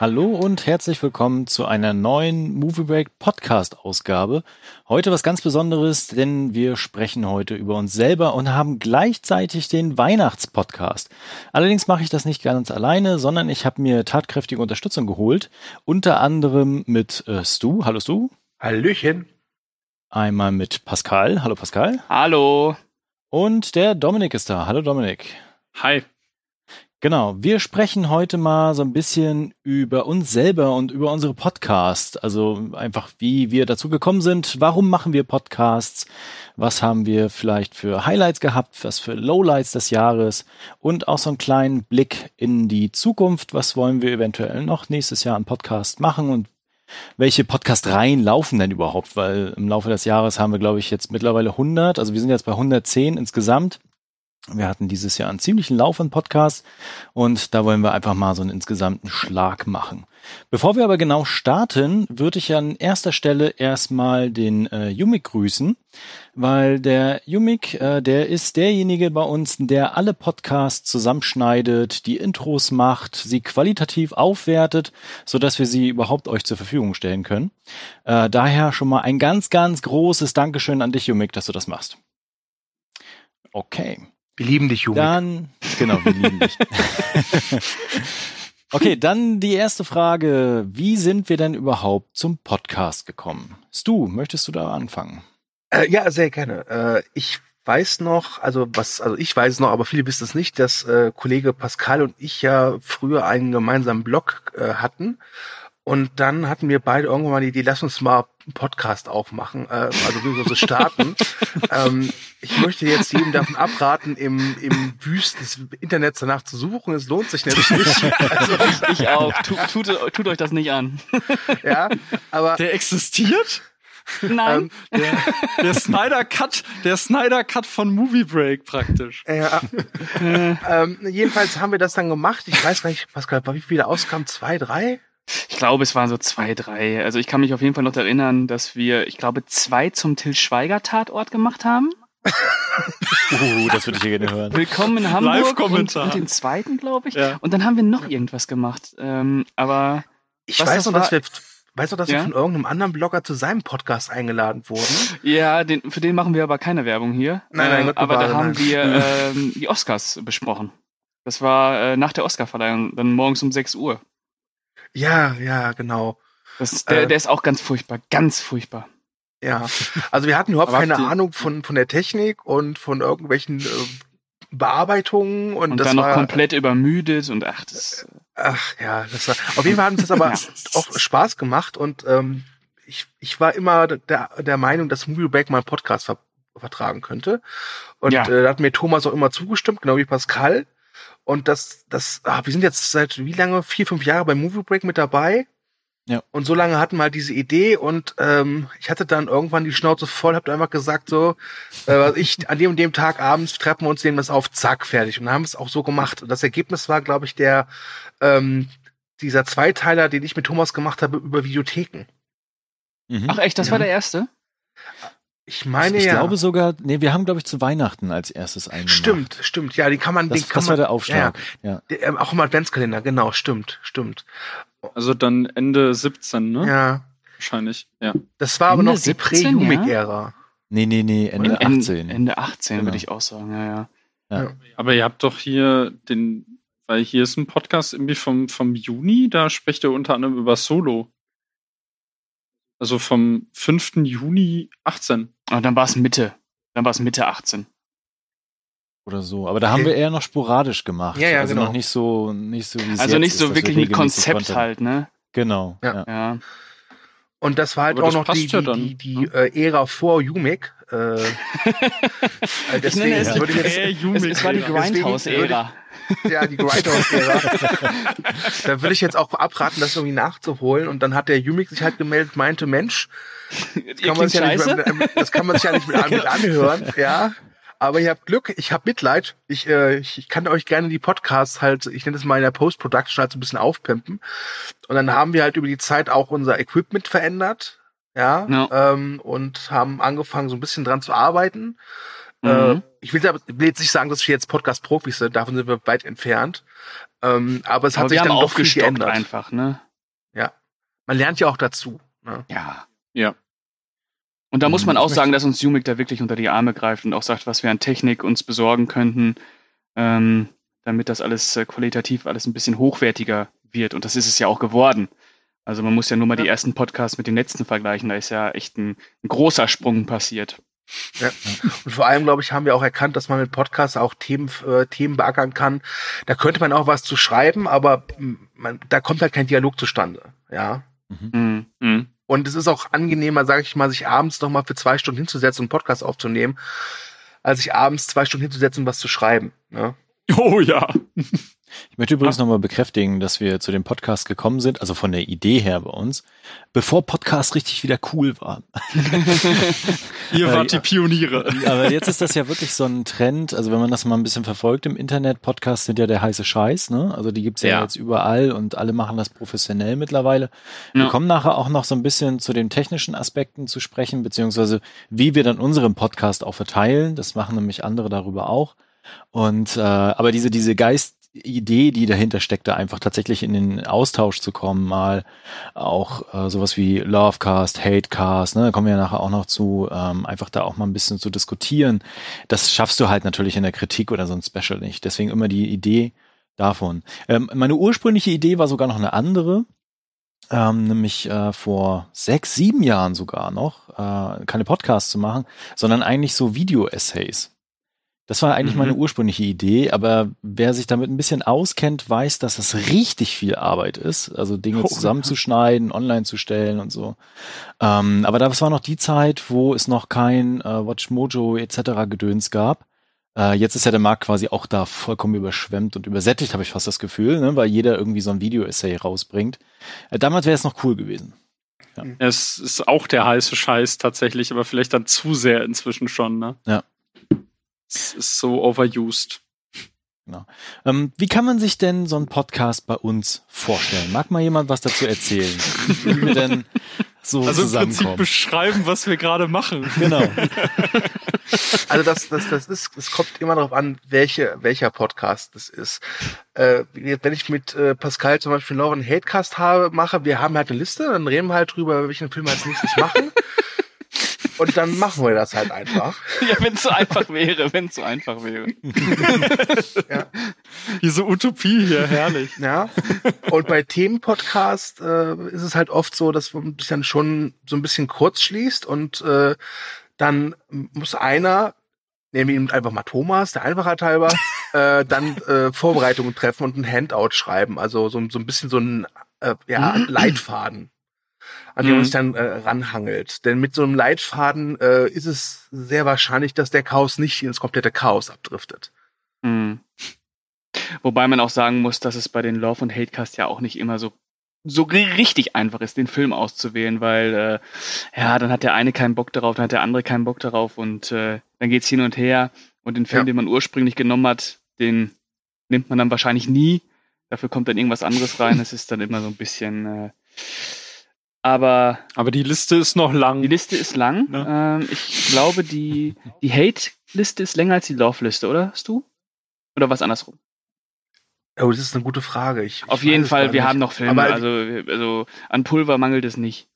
Hallo und herzlich willkommen zu einer neuen Movie Break Podcast Ausgabe. Heute was ganz Besonderes, denn wir sprechen heute über uns selber und haben gleichzeitig den Weihnachtspodcast. Allerdings mache ich das nicht ganz alleine, sondern ich habe mir tatkräftige Unterstützung geholt, unter anderem mit äh, Stu. Hallo Stu. Hallöchen. Einmal mit Pascal. Hallo Pascal. Hallo. Und der Dominik ist da. Hallo Dominik. Hi. Genau, wir sprechen heute mal so ein bisschen über uns selber und über unsere Podcasts. Also einfach, wie wir dazu gekommen sind, warum machen wir Podcasts, was haben wir vielleicht für Highlights gehabt, was für Lowlights des Jahres und auch so einen kleinen Blick in die Zukunft. Was wollen wir eventuell noch nächstes Jahr an Podcast machen und welche Podcast-Reihen laufen denn überhaupt? Weil im Laufe des Jahres haben wir, glaube ich, jetzt mittlerweile 100, also wir sind jetzt bei 110 insgesamt. Wir hatten dieses Jahr einen ziemlichen Lauf an Podcasts und da wollen wir einfach mal so einen insgesamten Schlag machen. Bevor wir aber genau starten, würde ich an erster Stelle erstmal den äh, Yumik grüßen, weil der Yumik, äh, der ist derjenige bei uns, der alle Podcasts zusammenschneidet, die Intros macht, sie qualitativ aufwertet, so dass wir sie überhaupt euch zur Verfügung stellen können. Äh, daher schon mal ein ganz, ganz großes Dankeschön an dich, Yumik, dass du das machst. Okay. Wir lieben dich, Jugend. Dann, genau, wir lieben dich. okay, dann die erste Frage. Wie sind wir denn überhaupt zum Podcast gekommen? Stu, möchtest du da anfangen? Äh, ja, sehr gerne. Äh, ich weiß noch, also was, also ich weiß noch, aber viele wissen es nicht, dass äh, Kollege Pascal und ich ja früher einen gemeinsamen Blog äh, hatten. Und dann hatten wir beide irgendwann mal die Idee, lass uns mal einen Podcast aufmachen, äh, also wir so starten. ähm, ich möchte jetzt jedem davon abraten, im, im Wüsten des Internets danach zu suchen. Es lohnt sich nämlich nicht. Also, ich auch. Tut, tut, tut euch das nicht an. ja, aber der existiert? Nein. Ähm, der, der Snyder Cut, der Snyder Cut von Movie Break praktisch. Ja. ähm, jedenfalls haben wir das dann gemacht. Ich weiß gar nicht, Pascal, wie viele Auskamen? Zwei, drei? Ich glaube, es waren so zwei, drei. Also ich kann mich auf jeden Fall noch erinnern, dass wir, ich glaube, zwei zum Till Schweiger Tatort gemacht haben. uh, das würde ich hier gerne hören. Willkommen in Hamburg und, und den zweiten, glaube ich. Ja. Und dann haben wir noch irgendwas gemacht. Ähm, aber ich was weiß noch, dass wir Weißt du, dass Ja? wir von irgendeinem anderen Blogger zu seinem Podcast eingeladen wurden? ja, den, für den machen wir aber keine Werbung hier. Nein, nein, äh, Gott aber da haben nein. wir ähm, die Oscars besprochen. Das war äh, nach der Oscarverleihung, dann morgens um 6 Uhr. Ja, ja, genau. Das, der, Äh. der ist auch ganz furchtbar, ganz furchtbar. Ja. Also wir hatten überhaupt keine Ahnung von, von der Technik und von irgendwelchen äh, Bearbeitungen und, Und, das dann noch war, komplett übermüdet und ach, das. Ach ja, das war. Auf jeden Fall hat uns das aber Ja. auch Spaß gemacht und ähm, ich, ich war immer der, der Meinung, dass Movie Break mal einen Podcast ver vertragen könnte. Und Ja. äh, da hat mir Thomas auch immer zugestimmt, genau wie Pascal. Und das, das, ah, wir sind jetzt seit wie lange? Vier, fünf Jahre bei Movie Break mit dabei. Ja. Und so lange hatten wir halt diese Idee und ähm, ich hatte dann irgendwann die Schnauze voll, hab einfach gesagt so, äh, was ich an dem und dem Tag abends treffen wir uns, nehmen das auf, zack, fertig. Und dann haben wir es auch so gemacht. Und das Ergebnis war, glaube ich, der ähm, dieser Zweiteiler, den ich mit Thomas gemacht habe über Videotheken. Mhm. Ach echt, das Ja. war der erste? Ich meine ich ja. glaube sogar, nee, wir haben, glaube ich, zu Weihnachten als erstes einen stimmt, stimmt. Ja, die kann man, Das, den kann das man. war der Aufschlag. Ja, Ja. der, ähm, auch im Adventskalender, genau, stimmt, stimmt. Also dann Ende 17, ne? Ja. Wahrscheinlich, ja. Das war aber Ende noch die 17, Prä-Humig-Ära. Nee, nee, nee, Ende En- 18. Ende 18 Genau. würde ich auch sagen, ja, ja. Aber ihr habt doch hier den, weil hier ist ein Podcast irgendwie vom, vom Juni, da sprecht ihr unter anderem über Solo. Also vom 5. Juni 18. Aber dann war es Mitte. Dann war es Mitte 18. Oder so. Aber da haben Okay. wir eher noch sporadisch gemacht. Ja, ja, also genau. noch nicht so, nicht so wie Also nicht ist, so wir wirklich ein regelmäßig Konzept Content- halt, ne? Genau. Ja. Ja. Und das war halt Aber auch noch die, ja die, dann, die, die äh, Ära vor Humig. Äh, äh, deswegen nenne es würde ich jetzt, Es, es war die Grindhouse-Ära. ja, die Grindhouse-Ära. da würde ich jetzt auch abraten, das irgendwie nachzuholen. Und dann hat der Humig sich halt gemeldet, meinte, Mensch, kann man ja mit, mit, das kann man sich ja nicht mit, mit anhören, ja. Aber ihr habt Glück, ich habe Mitleid. Ich, äh, ich, ich kann euch gerne die Podcasts halt, ich nenne es mal in der Post-Production halt so ein bisschen aufpimpen. Und dann haben wir halt über die Zeit auch unser Equipment verändert. Ja. Ja. Ähm, und haben angefangen, so ein bisschen dran zu arbeiten. Mhm. Äh, ich will, da- will jetzt nicht sagen, dass wir jetzt Podcast-Profis sind, davon sind wir weit entfernt. Ähm, aber es hat Aber sich wir haben dann doch viel aufgestockt geändert. einfach, ne? Man lernt ja auch dazu. Ne? Ja. Ja. Und da muss Mhm. man auch sagen, dass uns Umig da wirklich unter die Arme greift und auch sagt, was wir an Technik uns besorgen könnten, ähm, damit das alles äh, qualitativ alles ein bisschen hochwertiger wird. Und das ist es ja auch geworden. Also man muss ja nur mal die ersten Podcasts mit den letzten vergleichen. Da ist ja echt ein, ein großer Sprung passiert. Und vor allem, glaube ich, haben wir auch erkannt, dass man mit Podcasts auch Themen, äh, Themen beackern kann. Da könnte man auch was zu schreiben, aber mm, man, da kommt halt kein Dialog zustande. Ja. Mhm. Mhm. Und es ist auch angenehmer, sage ich mal, sich abends noch mal für zwei Stunden hinzusetzen und einen Podcast aufzunehmen, als sich abends zwei Stunden hinzusetzen und was zu schreiben. Ne? Oh ja. Ich möchte übrigens nochmal bekräftigen, dass wir zu dem Podcast gekommen sind, also von der Idee her bei uns, bevor Podcast richtig wieder cool war. Ihr wart die Pioniere. Aber jetzt ist das ja wirklich so ein Trend, also wenn man das mal ein bisschen verfolgt im Internet, Podcasts sind ja der heiße Scheiß, ne? Also die gibt's ja, Ja. jetzt überall und alle machen das professionell mittlerweile. Wir Ja. kommen nachher auch noch so ein bisschen zu den technischen Aspekten zu sprechen, beziehungsweise wie wir dann unseren Podcast auch verteilen. Das machen nämlich andere darüber auch. Und äh, aber diese, diese Geistidee, die dahinter steckt, da einfach tatsächlich in den Austausch zu kommen, mal auch äh, sowas wie Lovecast, Hatecast, ne, da kommen wir ja nachher auch noch zu, ähm, einfach da auch mal ein bisschen zu diskutieren. Das schaffst du halt natürlich in der Kritik oder so ein Special nicht. Deswegen immer die Idee davon. Ähm, meine ursprüngliche Idee war sogar noch eine andere. Ähm, nämlich äh, vor sechs, sieben Jahren sogar noch, äh, keine Podcasts zu machen, sondern eigentlich so Video-Essays. Das war eigentlich Mhm. meine ursprüngliche Idee, aber wer sich damit ein bisschen auskennt, weiß, dass das richtig viel Arbeit ist, also Dinge Oh, zusammenzuschneiden, online zu stellen und so. Ähm, aber das war noch die Zeit, wo es noch kein äh, WatchMojo etc. Gedöns gab. Äh, jetzt ist ja der Markt quasi auch da vollkommen überschwemmt und übersättigt, habe ich fast das Gefühl, ne, weil jeder irgendwie so ein Video-Essay rausbringt. Äh, damals wäre es noch cool gewesen. Es ist auch der heiße Scheiß tatsächlich, aber vielleicht dann zu sehr inzwischen schon, ne? Ja. Es ist so overused. Ähm, wie kann man sich denn so einen Podcast bei uns vorstellen? Mag mal jemand was dazu erzählen? Wie wir denn so Also im Prinzip zusammenkommen? beschreiben, was wir gerade machen. Genau. Also das, das, das ist, es kommt immer darauf an, welche, welcher Podcast das ist. Äh, wenn ich mit äh, Pascal zum Beispiel noch einen Hatecast habe, mache, wir haben halt eine Liste, dann reden wir halt drüber, welchen Film wir als nächstes machen. Und dann machen wir das halt einfach. Ja, wenn es so einfach wäre, wenn es so einfach wäre. Diese Utopie hier, herrlich. Ja. Und bei Themenpodcast äh, ist es halt oft so, dass man sich dann schon so ein bisschen kurz schließt und äh, dann muss einer, nehmen wir ihn einfach mal Thomas, der Einfachheit halber, äh, dann äh, Vorbereitungen treffen und ein Handout schreiben. Also so, so ein bisschen so ein äh, ja, Leitfaden, an dem Mhm. man sich dann äh, ranhangelt. Denn mit so einem Leitfaden äh, ist es sehr wahrscheinlich, dass der Chaos nicht ins komplette Chaos abdriftet. Mhm. Wobei man auch sagen muss, dass es bei den Love und Hatecast ja auch nicht immer so so ri- richtig einfach ist, den Film auszuwählen, weil äh, ja, dann hat der eine keinen Bock darauf, dann hat der andere keinen Bock darauf und äh, dann geht's hin und her und den Film, Ja. den man ursprünglich genommen hat, den nimmt man dann wahrscheinlich nie. Dafür kommt dann irgendwas anderes rein. Es ist dann immer so ein bisschen. Äh, aber Aber die Liste ist noch lang. die Liste ist lang. Ähm, ich glaube, die, die Hate-Liste ist länger als die Love-Liste, oder? Hast du? Oder was andersrum? Oh, das ist eine gute Frage. Ich, ich Auf jeden weiß es Fall, wir nicht. haben noch Filme, Aber- also, also an Pulver mangelt es nicht.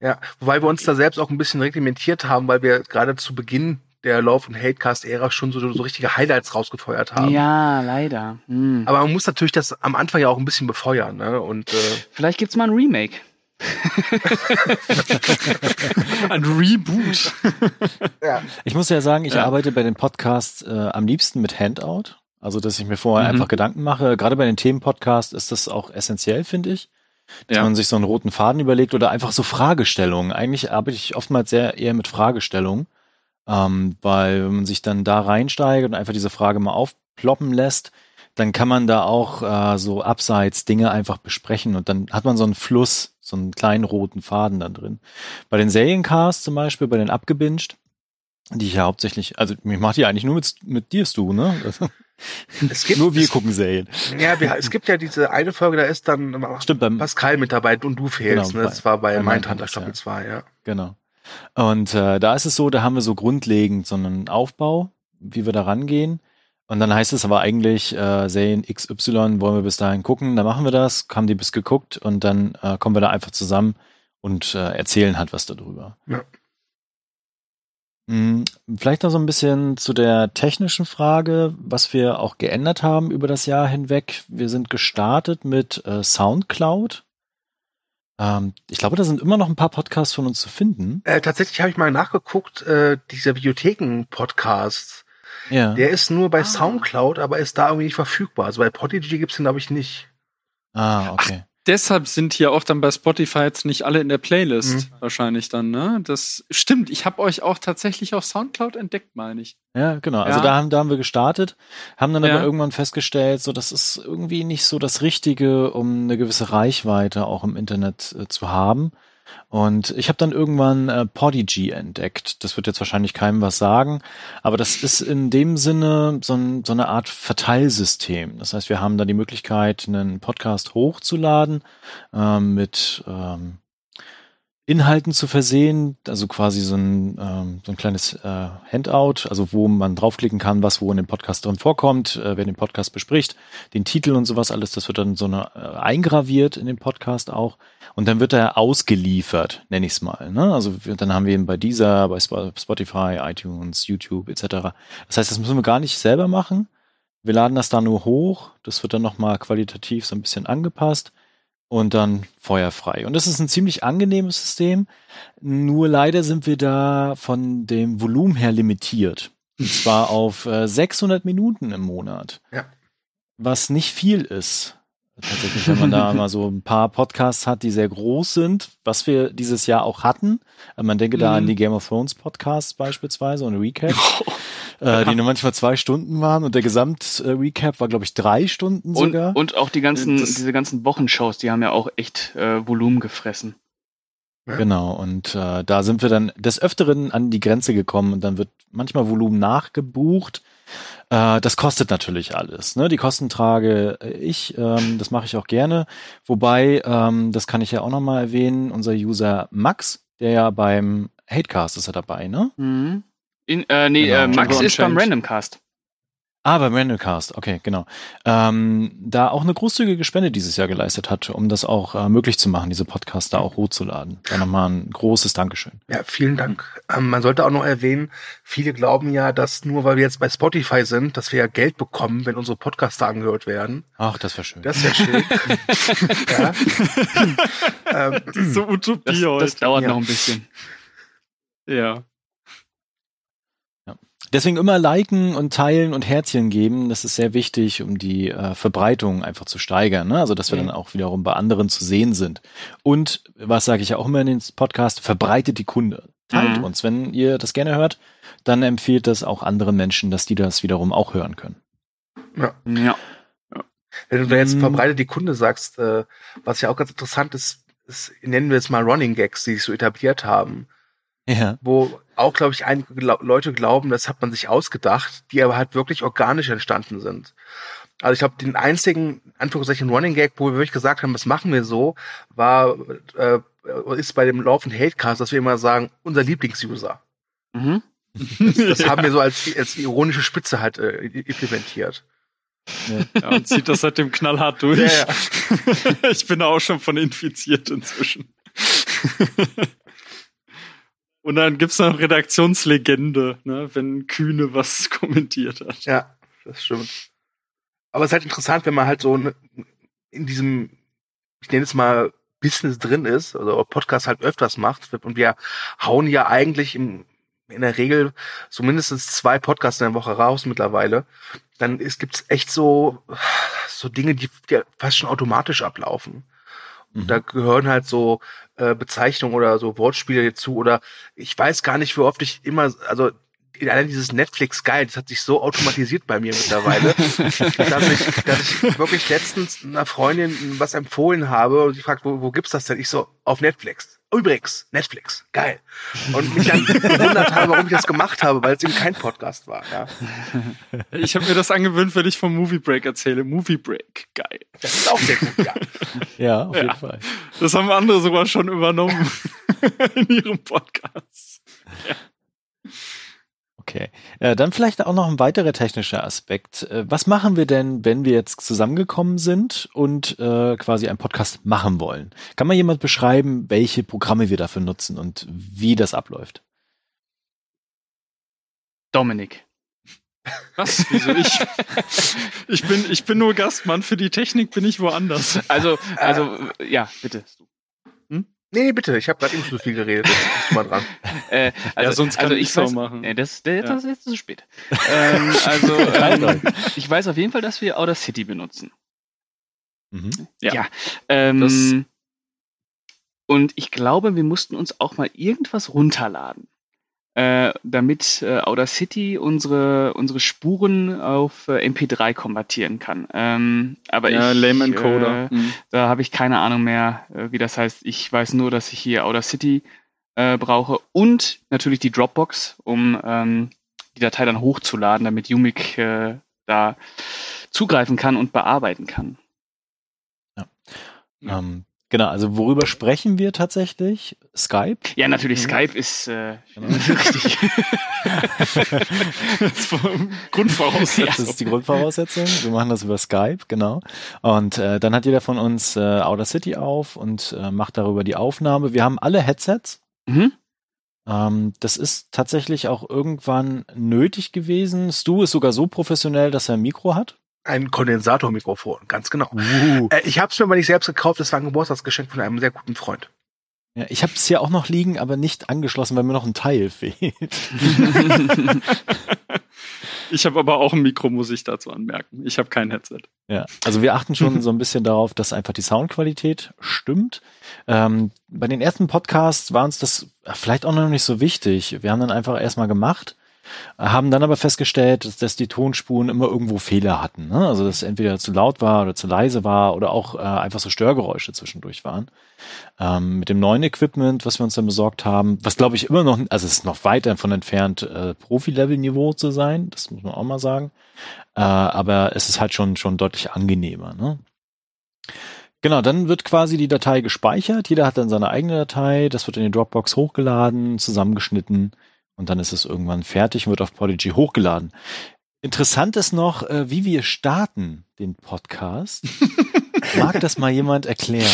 Ja, wobei wir uns da selbst auch ein bisschen reglementiert haben, weil wir gerade zu Beginn der Love- und Hatecast-Ära schon so, so richtige Highlights rausgefeuert haben. Ja, leider. Hm. Aber man muss natürlich das am Anfang ja auch ein bisschen befeuern, ne? Und äh, Vielleicht gibt's mal ein Remake. Ein Reboot. ja. Ich muss ja sagen, ich Ja. arbeite bei den Podcasts äh, am liebsten mit Handout. Also, dass ich mir vorher Mhm. einfach Gedanken mache. Gerade bei den Themenpodcasts ist das auch essentiell, finde ich. Dass Ja. man sich so einen roten Faden überlegt oder einfach so Fragestellungen. Eigentlich arbeite ich oftmals sehr eher mit Fragestellungen. Ähm, weil wenn man sich dann da reinsteigt und einfach diese Frage mal aufploppen lässt, dann kann man da auch äh, so abseits Dinge einfach besprechen und dann hat man so einen Fluss, so einen kleinen roten Faden da drin. Bei den Seriencasts zum Beispiel, bei den Abgebinged, Die ich ja hauptsächlich, also ich mache die eigentlich nur mit, mit dir, Stu, ne? Es gibt, nur wir es, gucken Serien. Ja, wir, es gibt ja diese eine Folge, da ist dann Stimmt, beim, Pascal mit dabei und du fehlst. Genau, ne? Das war bei, bei Mindhunter Staffel ja. 2, ja. Genau. Und äh, da ist es so, da haben wir so grundlegend so einen Aufbau, wie wir da rangehen. Und dann heißt es aber eigentlich, äh, Serien XY wollen wir bis dahin gucken, dann machen wir das, haben die bis geguckt und dann äh, kommen wir da einfach zusammen und äh, erzählen halt was darüber. Ja. Hm, Vielleicht noch so ein bisschen zu der technischen Frage, was wir auch geändert haben über das Jahr hinweg. Wir sind gestartet mit äh, Soundcloud. Ähm, ich glaube, da sind immer noch ein paar Podcasts von uns zu finden. Äh, tatsächlich habe ich mal nachgeguckt, äh, dieser Bibliotheken-Podcast, Ja. der ist nur bei Ah. Soundcloud, aber ist da irgendwie nicht verfügbar. Also bei Podigy gibt's den, glaube ich, nicht. Ah, okay. Deshalb sind hier auch dann bei Spotify jetzt nicht alle in der Playlist Mhm. wahrscheinlich dann, ne? Das stimmt. Ich habe euch auch tatsächlich auf Soundcloud entdeckt, meine ich. Ja, genau. Also Ja. da haben, da haben wir gestartet, haben dann Ja. aber irgendwann festgestellt, so das ist irgendwie nicht so das Richtige, um eine gewisse Reichweite auch im Internet äh, zu haben. Und ich habe dann irgendwann äh, Podigy entdeckt. Das wird jetzt wahrscheinlich keinem was sagen, aber das ist in dem Sinne so, ein, so eine Art Verteilsystem. Das heißt, wir haben da die Möglichkeit, einen Podcast hochzuladen ähm, mit ähm, Inhalten zu versehen, also quasi so ein, ähm, so ein kleines äh, Handout, also wo man draufklicken kann, was wo in dem Podcast drin vorkommt, äh, wer den Podcast bespricht, den Titel und sowas alles, das wird dann so eine, äh, eingraviert in den Podcast auch und dann wird er ausgeliefert, nenne ich es mal. Ne? Also wir, dann haben wir ihn bei dieser, bei Sp- Spotify, iTunes, YouTube etc. Das heißt, das müssen wir gar nicht selber machen. Wir laden das da nur hoch, das wird dann nochmal qualitativ so ein bisschen angepasst und dann feuerfrei. Und das ist ein ziemlich angenehmes System. Nur leider sind wir da von dem Volumen her limitiert. Und zwar auf äh, 600 Minuten im Monat. Ja. Was nicht viel ist. Tatsächlich, wenn man da mal so ein paar Podcasts hat, die sehr groß sind, was wir dieses Jahr auch hatten. Äh, Man denke da Mhm. an die Game of Thrones Podcasts beispielsweise und Recap, äh, die nur manchmal zwei Stunden waren und der Gesamt-Recap war, glaube ich, drei Stunden Und, sogar. und auch die ganzen, Das- diese ganzen Wochenshows, die haben ja auch echt äh, Volumen gefressen. Ja. Genau, und äh, da sind wir dann des Öfteren an die Grenze gekommen und dann wird manchmal Volumen nachgebucht. Äh, das kostet natürlich alles. Ne? Die Kosten trage ich, ähm, das mache ich auch gerne. Wobei, ähm, das kann ich ja auch nochmal erwähnen, unser User Max, der ja beim Hatecast ist er dabei, ne? Mhm. In, äh, nee, Genau. äh, Max Django ist beim. Randomcast. Ah, beim Randomcast, okay, genau. Ähm, da auch eine großzügige Spende dieses Jahr geleistet hat, um das auch äh, möglich zu machen, diese Podcasts da auch hochzuladen. Da nochmal ein großes Dankeschön. Ja, vielen Dank. Ähm, man sollte auch noch erwähnen, viele glauben ja, dass nur weil wir jetzt bei Spotify sind, dass wir ja Geld bekommen, wenn unsere Podcasts da angehört werden. Ach, das wäre schön. Das ja schön. ja. ähm, So Utopie Das, das heute. dauert ja. noch ein bisschen. Ja. Deswegen immer liken und teilen und Herzchen geben. Das ist sehr wichtig, um die äh, Verbreitung einfach zu steigern. Ne? Also, dass wir Mhm. dann auch wiederum bei anderen zu sehen sind. Und was sage ich ja auch immer in den Podcast, verbreitet die Kunde. Teilt Mhm. uns. Wenn ihr das gerne hört, dann empfiehlt das auch anderen Menschen, dass die das wiederum auch hören können. ja. Ja. Wenn du da jetzt Mm. verbreitet die Kunde sagst, äh, was ja auch ganz interessant ist, ist, nennen wir es mal Running Gags, die sich so etabliert haben, Ja. wo auch, glaube ich, einige glau Leute glauben, das hat man sich ausgedacht, die aber halt wirklich organisch entstanden sind. Also ich glaube, den einzigen, in Anführungszeichen, Running Gag, wo wir wirklich gesagt haben, das machen wir so, war, äh, ist bei dem Lauf und Hatecast, dass wir immer sagen, unser Lieblingsuser. Mhm. Das haben wir so als, als ironische Spitze halt äh, implementiert. Ja, und zieht das seitdem knallhart durch. Ja, ich bin da auch schon von infiziert inzwischen. Und dann gibt's noch Redaktionslegende, ne, wenn Kühne was kommentiert hat. Ja, das stimmt. Aber es ist halt interessant, wenn man halt so ne- in diesem, ich nenne es mal, Business drin ist, also Podcast halt öfters macht. Und wir hauen ja eigentlich im, in der Regel so mindestens zwei Podcasts in der Woche raus mittlerweile. Dann ist, gibt's echt so, so Dinge, die, die fast schon automatisch ablaufen. Mhm. Da gehören halt so äh, Bezeichnungen oder so Wortspiele dazu oder ich weiß gar nicht, wie oft ich immer, also allein dieses Netflix geil, das hat sich so automatisiert bei mir mittlerweile, dass, ich, dass ich wirklich letztens einer Freundin was empfohlen habe und sie fragt, wo, wo gibt's das denn? Ich so, auf Netflix. Übrigens, Netflix, geil. Und mich dann gewundert habe, warum ich das gemacht habe, weil es eben kein Podcast war. Ja. Ich habe mir das angewöhnt, wenn ich vom Movie Break erzähle. Movie Break, geil. Das ist auch sehr gut, ja. Ja, auf Ja. jeden Fall. Das haben andere sogar schon übernommen in ihrem Podcast. Okay. Äh, dann vielleicht auch noch ein weiterer technischer Aspekt. Äh, was machen wir denn, wenn wir jetzt zusammengekommen sind und äh, quasi einen Podcast machen wollen? Kann mal jemand beschreiben, welche Programme wir dafür nutzen und wie das abläuft? Dominik. Was? Wieso ich? Ich bin, ich bin nur Gastmann. Für die Technik bin ich woanders. Also, also, ja, bitte. Nee, nee, bitte, ich habe gerade eben zu viel geredet. Jetzt mal dran. Äh, also, Ja, sonst kann also ich weiß, auch machen. Nee, das, Ja. das ist jetzt zu spät. ähm, also, ähm, ich weiß auf jeden Fall, dass wir Outer City benutzen. Mhm. Ja. Ja. Ähm, Das- und ich glaube, wir mussten uns auch mal irgendwas runterladen, äh, damit äh, Outer City unsere, unsere Spuren auf äh, MP3 konvertieren kann. Ähm, aber Ja, ich, Lame Encoder. Äh, Hm. da habe ich keine Ahnung mehr, äh, wie das heißt. Ich weiß nur, dass ich hier Outer City äh, brauche und natürlich die Dropbox, um ähm, die Datei dann hochzuladen, damit Umik äh, da zugreifen kann und bearbeiten kann. Ja. Ähm, genau, also worüber sprechen wir tatsächlich? Skype? Ja, natürlich, Mhm. Skype ist äh, Genau. richtig. Das Grundvoraussetzung. Das ist die Grundvoraussetzung. Wir machen das über Skype, genau. Und äh, dann hat jeder von uns äh, Outer City auf und äh, macht darüber die Aufnahme. Wir haben alle Headsets. mhm. Ähm, das ist tatsächlich auch irgendwann nötig gewesen. Stu ist sogar so professionell, dass er ein Mikro hat. Ein Kondensatormikrofon, ganz genau. Uh. Äh, ich habe es mir aber nicht selbst gekauft, das war ein Geburtstagsgeschenk von einem sehr guten Freund. Ja, ich habe es hier auch noch liegen, aber nicht angeschlossen, weil mir noch ein Teil fehlt. Ich habe aber auch ein Mikro, muss ich dazu anmerken. Ich habe kein Headset. Ja, also wir achten schon so ein bisschen darauf, dass einfach die Soundqualität stimmt. Ähm, bei den ersten Podcasts war uns das vielleicht auch noch nicht so wichtig. Wir haben dann einfach erstmal gemacht, haben dann aber festgestellt, dass, dass die Tonspuren immer irgendwo Fehler hatten. Ne? Also dass es entweder zu laut war oder zu leise war oder auch äh, einfach so Störgeräusche zwischendurch waren. Ähm, mit dem neuen Equipment, was wir uns dann besorgt haben, was glaube ich immer noch, also es ist noch weit davon entfernt, äh, Profi-Level-Niveau zu sein, das muss man auch mal sagen. Äh, aber es ist halt schon, schon deutlich angenehmer. Ne? Genau, dann wird quasi die Datei gespeichert. Jeder hat dann seine eigene Datei. Das wird in die Dropbox hochgeladen, zusammengeschnitten und dann ist es irgendwann fertig und wird auf Podigy hochgeladen. Interessant ist noch, äh, wie wir starten den Podcast. Mag das mal jemand erklären?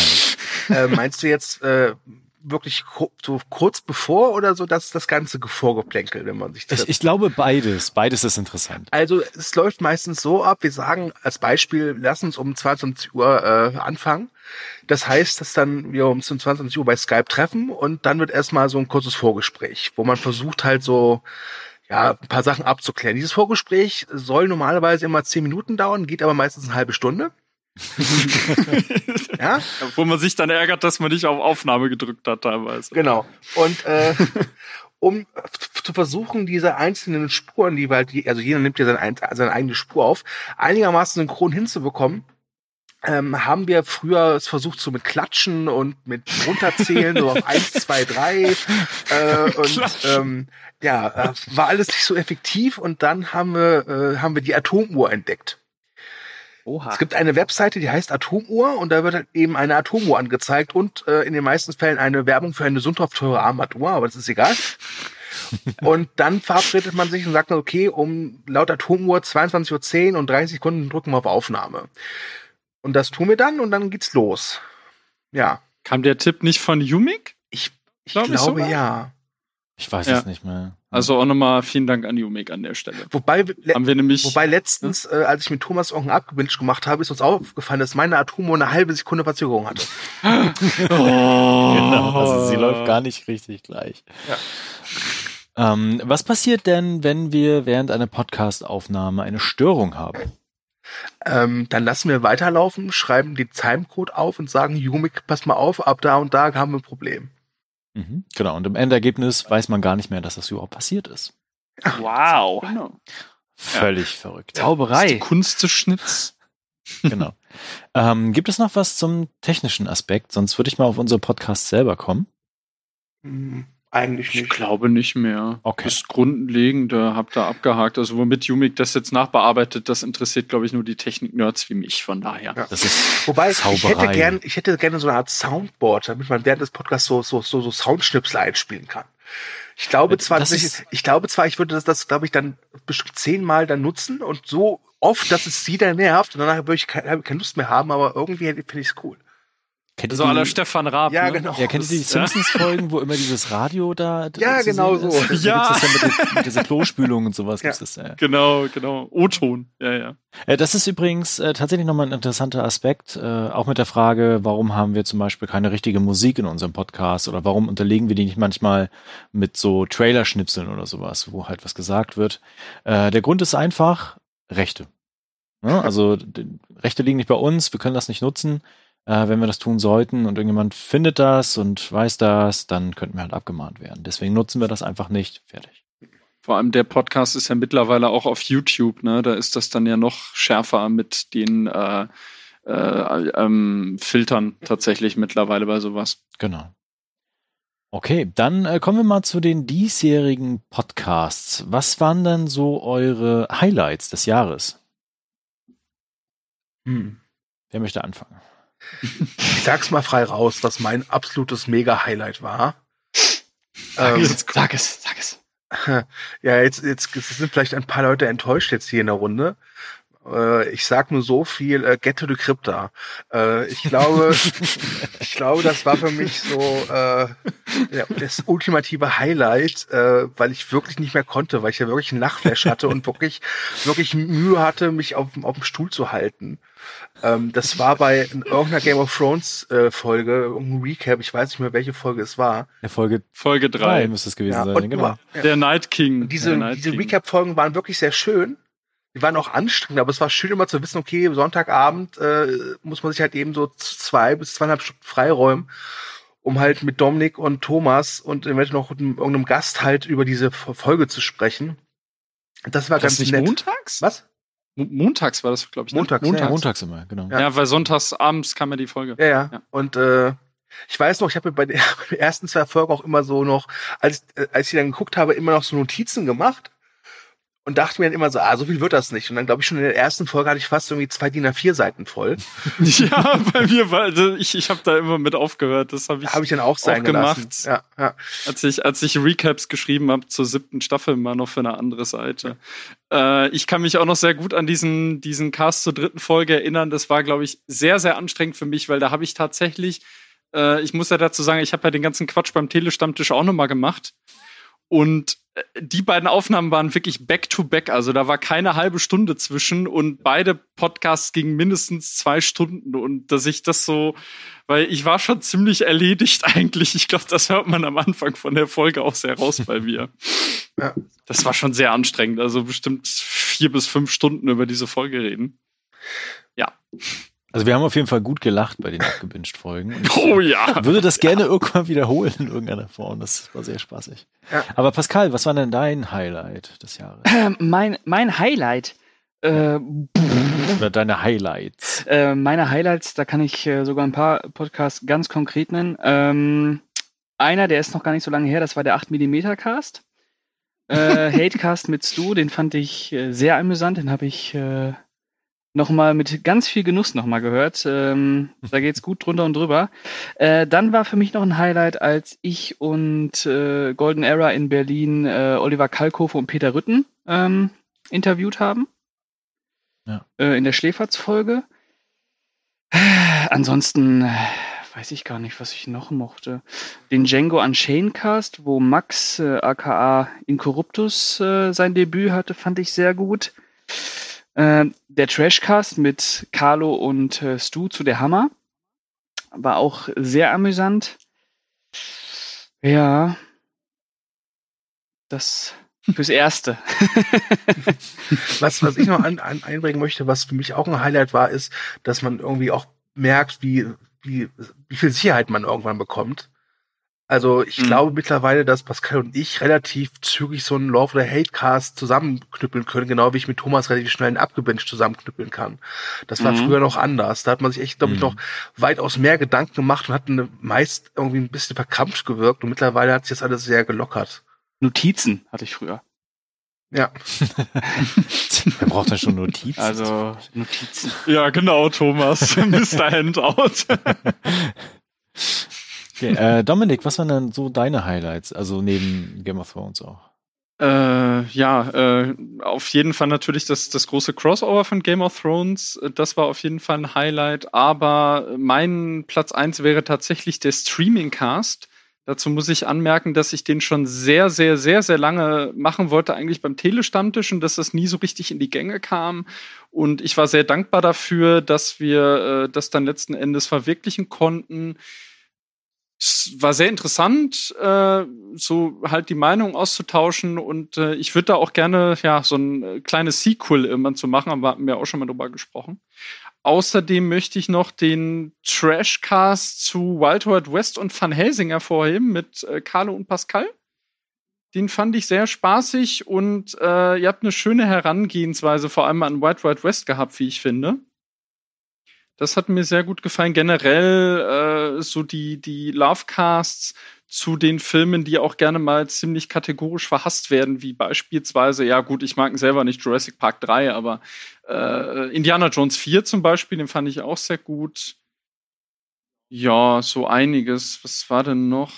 äh, meinst du jetzt äh, wirklich so kurz bevor oder so das, das ganze Vorgeplänkel, wenn man sich Ich, trifft? ich glaube beides. Beides ist interessant. Also es läuft meistens so ab, wir sagen als Beispiel, lass uns um 22 Uhr äh, anfangen. Das heißt, dass dann wir um 22 Uhr bei Skype treffen und dann wird erstmal so ein kurzes Vorgespräch, wo man versucht halt so ja, ein paar Sachen abzuklären. Dieses Vorgespräch soll normalerweise immer 10 Minuten dauern, geht aber meistens eine halbe Stunde. ja, Wo man sich dann ärgert, dass man nicht auf Aufnahme gedrückt hat teilweise. Genau. Und äh, um zu versuchen, diese einzelnen Spuren, die wir halt, also jeder nimmt ja seine, ein- seine eigene Spur auf, einigermaßen synchron hinzubekommen, ähm, haben wir früher es versucht, so mit Klatschen und mit runterzählen, so auf eins, zwei, drei. Äh, und Klatschen. ähm, ja, äh, war alles nicht so effektiv und dann haben wir, äh, haben wir die Atomuhr entdeckt. Oha. Es gibt eine Webseite, die heißt Atomuhr und da wird halt eben eine Atomuhr angezeigt und äh, in den meisten Fällen eine Werbung für eine sündhaft teure Armbanduhr, aber das ist egal. und dann verabredet man sich und sagt, okay, um laut Atomuhr 22.10 Uhr und 30 Sekunden drücken wir auf Aufnahme. Und das tun wir dann und dann geht's los. Ja, Kam der Tipp nicht von Umik? ich, ich Glaub ich glaube sogar. ja. Ich weiß Ja. es nicht mehr. Also auch nochmal vielen Dank an Umik an der Stelle. Wobei, le- Haben wir nämlich. wobei letztens, äh, als ich mit Thomas irgendeinen Abgebinsch gemacht habe, ist uns aufgefallen, dass meine Atomuhr eine halbe Sekunde Verzögerung hatte. oh, Genau, also sie läuft gar nicht richtig gleich. Ähm, was passiert denn, wenn wir während einer Podcast-Aufnahme eine Störung haben? Ähm, dann lassen wir weiterlaufen, schreiben den Timecode auf und sagen, Jumik, pass mal auf, ab da und da haben wir ein Problem. Mhm, genau, und im Endergebnis weiß man gar nicht mehr, dass das überhaupt passiert ist. Wow. Genau. Völlig verrückt. Das ist Zauberei. Kunst des Schnitts. genau. Ähm, gibt es noch was zum technischen Aspekt? Sonst würde ich mal auf unsere Podcast selber kommen. Eigentlich Ich nicht. glaube nicht mehr. Okay. Das Grundlegende habt ihr abgehakt. Also womit Umik das jetzt nachbearbeitet, das interessiert, glaube ich, nur die Technik-Nerds wie mich. Von daher. Ja. Das ist Wobei, ich hätte, Zauberei. gern, ich hätte gerne so eine Art Soundboard, damit man während des Podcasts so, so, so, so Soundschnipsel einspielen kann. Ich glaube Das zwar, ich, ich glaube zwar, ich würde das, das glaube ich, dann bestimmt zehnmal dann nutzen und so oft, dass es sie dann nervt und danach würde ich keine, keine Lust mehr haben, aber irgendwie finde ich es cool. Kennt So aller Stefan Raab. Ja, ne? genau. Ja, kennt ihr die. Simpsons-Folgen, wo immer dieses Radio da Ja, zu genau sehen so. Ist? Da Ja. gibt's das ja mit, mit dieser Klospülung und sowas. Ja. Gibt's das, ja. Genau, genau. O-Ton. Ja, ja. Äh, Das ist übrigens äh, tatsächlich nochmal ein interessanter Aspekt, äh, auch mit der Frage, warum haben wir zum Beispiel keine richtige Musik in unserem Podcast oder warum unterlegen wir die nicht manchmal mit so Trailerschnipseln oder sowas, wo halt was gesagt wird. Der Grund ist einfach Rechte. Ja, also d- Rechte liegen nicht bei uns, wir können das nicht nutzen. Äh, wenn wir das tun sollten und irgendjemand findet das und weiß das, dann könnten wir halt abgemahnt werden. Deswegen nutzen wir das einfach nicht. Fertig. Vor allem der Podcast ist ja mittlerweile auch auf YouTube, ne? Da ist das dann ja noch schärfer mit den äh, äh, ähm, Filtern tatsächlich mittlerweile bei sowas. Genau. Okay, dann äh, kommen wir mal zu den diesjährigen Podcasts. Was waren denn so eure Highlights des Jahres? Hm. Wer möchte anfangen? Ich sag's mal frei raus, was mein absolutes Mega-Highlight war. Ähm, Sag es, sag es. ja, jetzt, jetzt sind vielleicht ein paar Leute enttäuscht jetzt hier in der Runde. Äh, ich sag nur so viel, äh, Get to the Crypta. Äh, ich glaube, ich glaube, das war für mich so äh, ja, das ultimative Highlight, äh, weil ich wirklich nicht mehr konnte, weil ich ja wirklich einen Nachtflash hatte und wirklich, wirklich Mühe hatte, mich auf, auf dem Stuhl zu halten. Ähm, das war bei irgendeiner Game of Thrones äh, Folge, irgendein Recap, ich weiß nicht mehr, welche Folge es war. Der Folge Folge 3 3. müsste es gewesen Ja, sein, genau. ja. Der Night King. Und diese, Night diese. Recap-Folgen waren wirklich sehr schön. Die waren auch anstrengend, aber es war schön immer zu wissen, okay, Sonntagabend äh, muss man sich halt eben so zwei bis zweieinhalb Stunden freiräumen, um halt mit Dominik und Thomas und eventuell noch mit irgendeinem Gast halt über diese Folge zu sprechen. Das war War das ganz nicht nett. montags? Was? Mo- Montags war das, glaube ich. Ne? Montags, Ja, ja. montags immer, genau. Ja. weil sonntags abends kam ja die Folge. Ja, ja. Ja. Und äh, ich weiß noch, ich habe mir bei den bei den ersten zwei Folgen auch immer so noch, als, äh, als ich dann geguckt habe, immer noch so Notizen gemacht und dachte mir dann immer so, ah, so viel wird das nicht. Und dann glaube ich schon in der ersten Folge hatte ich fast irgendwie zwei DIN A4 Seiten voll. ja, bei mir war, also ich, ich habe da immer mit aufgehört. Das habe ich, Habe ich dann auch sein auch gemacht. Ja, ja. als ich, als ich Recaps geschrieben habe zur siebten Staffel, mal noch für eine andere Seite. Äh, ich kann mich auch noch sehr gut an diesen, diesen Cast zur dritten Folge erinnern. Das war, glaube ich, sehr, sehr anstrengend für mich, weil da habe ich tatsächlich, äh, ich muss ja dazu sagen, ich habe ja den ganzen Quatsch beim Telestammtisch auch nochmal gemacht. Und die beiden Aufnahmen waren wirklich back to back. Also da war keine halbe Stunde zwischen und beide Podcasts gingen mindestens zwei Stunden. Und dass ich das so, weil ich war schon ziemlich erledigt eigentlich. Ich glaube, das hört man am Anfang von der Folge auch sehr raus bei mir. Ja. Das war schon sehr anstrengend. Also bestimmt vier bis fünf Stunden über diese Folge reden. Also wir haben auf jeden Fall gut gelacht bei den abgebinged Folgen. Und Oh ja. ich würde das gerne irgendwann wiederholen in irgendeiner Form. Das war sehr spaßig. Ja. Aber Pascal, was war denn dein Highlight des Jahres? Ähm, mein, mein Highlight. Äh, Oder deine Highlights? äh, meine Highlights, da kann ich äh, sogar ein paar Podcasts ganz konkret nennen. Ähm, einer, der ist noch gar nicht so lange her, das war der 8mm Cast. Äh, Hatecast mit Stu, den fand ich äh, sehr amüsant, den habe ich äh, nochmal mit ganz viel Genuss nochmal gehört. Ähm, da geht's gut drunter und drüber. Äh, dann war für mich noch ein Highlight, als ich und äh, Golden Era in Berlin äh, Oliver Kalkofe und Peter Rütten ähm, interviewt haben. Ja. Äh, in der Schläferz-Folge. Ansonsten äh, weiß ich gar nicht, was ich noch mochte. Den Django Unchained Cast, wo Max äh, aka Incorruptus äh, sein Debüt hatte, fand ich sehr gut. Äh, der Trashcast mit Carlo und äh, Stu zu der Hammer war auch sehr amüsant. Ja. Das fürs Erste. Was, was ich noch an, an, einbringen möchte, was für mich auch ein Highlight war, ist, dass man irgendwie auch merkt, wie, wie, wie viel Sicherheit man irgendwann bekommt. Also ich Mhm. glaube mittlerweile, dass Pascal und ich relativ zügig so einen Love oder Hatecast zusammenknüppeln können, genau wie ich mit Thomas relativ schnell einen Abgebencht zusammenknüppeln kann. Das war Mhm. früher noch anders. Da hat man sich echt, glaube ich, Mhm. noch weitaus mehr Gedanken gemacht und hat eine, meist irgendwie ein bisschen verkrampft gewirkt und mittlerweile hat sich das alles sehr gelockert. Notizen hatte ich früher. Ja. Wer braucht denn schon Notizen? Also Notizen. Ja, genau, Thomas. Mr. Handout. Okay, äh, Dominik, was waren denn so deine Highlights? Also neben Game of Thrones auch. Äh, ja, äh, auf jeden Fall natürlich das, das große Crossover von Game of Thrones. Das war auf jeden Fall ein Highlight. Aber mein Platz eins wäre tatsächlich der Streaming-Cast. Dazu muss ich anmerken, dass ich den schon sehr, sehr, sehr, sehr lange machen wollte, eigentlich beim Telestammtisch und dass das nie so richtig in die Gänge kam. Und ich war sehr dankbar dafür, dass wir äh, das dann letzten Endes verwirklichen konnten. Es war sehr interessant, äh, so halt die Meinung auszutauschen und äh, ich würde da auch gerne ja so ein äh, kleines Sequel irgendwann zu machen, aber hatten wir auch schon mal drüber gesprochen. Außerdem möchte ich noch den Trashcast zu Wild Wild West und Van Helsing hervorheben mit äh, Carlo und Pascal. Den fand ich sehr spaßig und äh, ihr habt eine schöne Herangehensweise vor allem an Wild Wild West gehabt, wie ich finde. Das hat mir sehr gut gefallen. Generell äh, so die, die Lovecasts zu den Filmen, die auch gerne mal ziemlich kategorisch verhasst werden, wie beispielsweise, ja gut, ich mag ihn selber nicht, Jurassic Park 3, aber äh, Indiana Jones 4 zum Beispiel, den fand ich auch sehr gut. Ja, so einiges. Was war denn noch?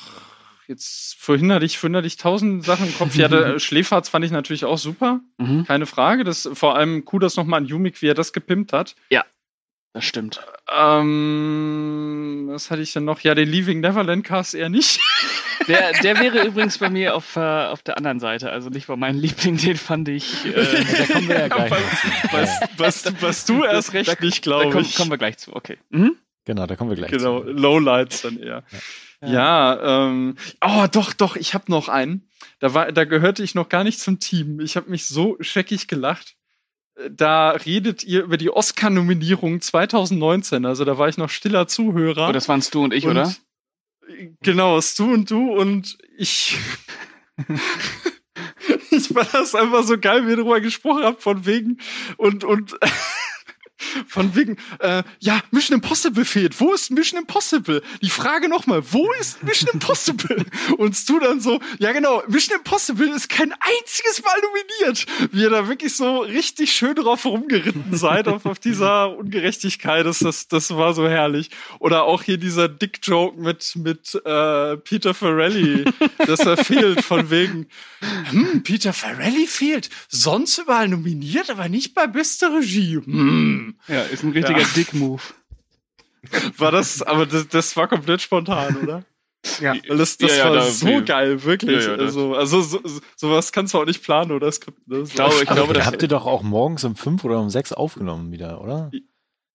Jetzt vorhin hatte ich, vorhin hatte ich tausend Sachen im Kopf. Ja, der Schläferz fand ich natürlich auch super. Mhm, Keine Frage. Das vor allem Kudos nochmal an Yumik, wie er das gepimpt hat. Das stimmt. Ähm, was hatte ich denn noch? Ja, den Leaving Neverland Cast eher nicht. Der, der wäre übrigens bei mir auf, äh, auf der anderen Seite. Also nicht bei meinem Liebling, den fand ich. Äh, Da kommen wir ja gleich was, was, was, was du erst recht nicht, da glaube kommen, ich. kommen wir gleich zu. Okay. Mhm. Genau, da kommen wir gleich genau, zu. Lowlights dann eher. Ja, ähm, oh, doch, doch, ich habe noch einen. Da war, da gehörte ich noch gar nicht zum Team. Ich habe mich so scheckig gelacht. Äh, Da redet ihr über die Oscar-Nominierung 2019. Also da war ich noch stiller Zuhörer. Oh, das warenst du und ich, Und- oder? Genau, es du und du und ich. ich fand das einfach so geil, wie ihr darüber gesprochen habt, von wegen und und von wegen, äh, ja, Mission Impossible fehlt. Wo ist Mission Impossible? Die Frage nochmal, wo ist Mission Impossible? Und du dann so, ja genau, Mission Impossible ist kein einziges Mal nominiert. Wie ihr da wirklich so richtig schön drauf rumgeritten seid, auf, auf dieser Ungerechtigkeit. Das, das, das war so herrlich. Oder auch hier dieser Dick-Joke mit, mit äh, Peter Farrelly, dass er fehlt, von wegen, hm, Peter Farrelly fehlt. Sonst überall nominiert, aber nicht bei bester Regie. Hm. Ja, ist ein richtiger Ja. Dick-Move. War das, aber das, das war komplett spontan, oder? Ja. Das, das Ja, ja, war da- so ja. geil, wirklich. Ja, ja, das- also, also so, so, sowas kannst du auch nicht planen, oder? Skript, ne? Ich glaube, ich Aber glaube, das, habt ihr doch auch morgens um fünf oder um sechs aufgenommen wieder, oder?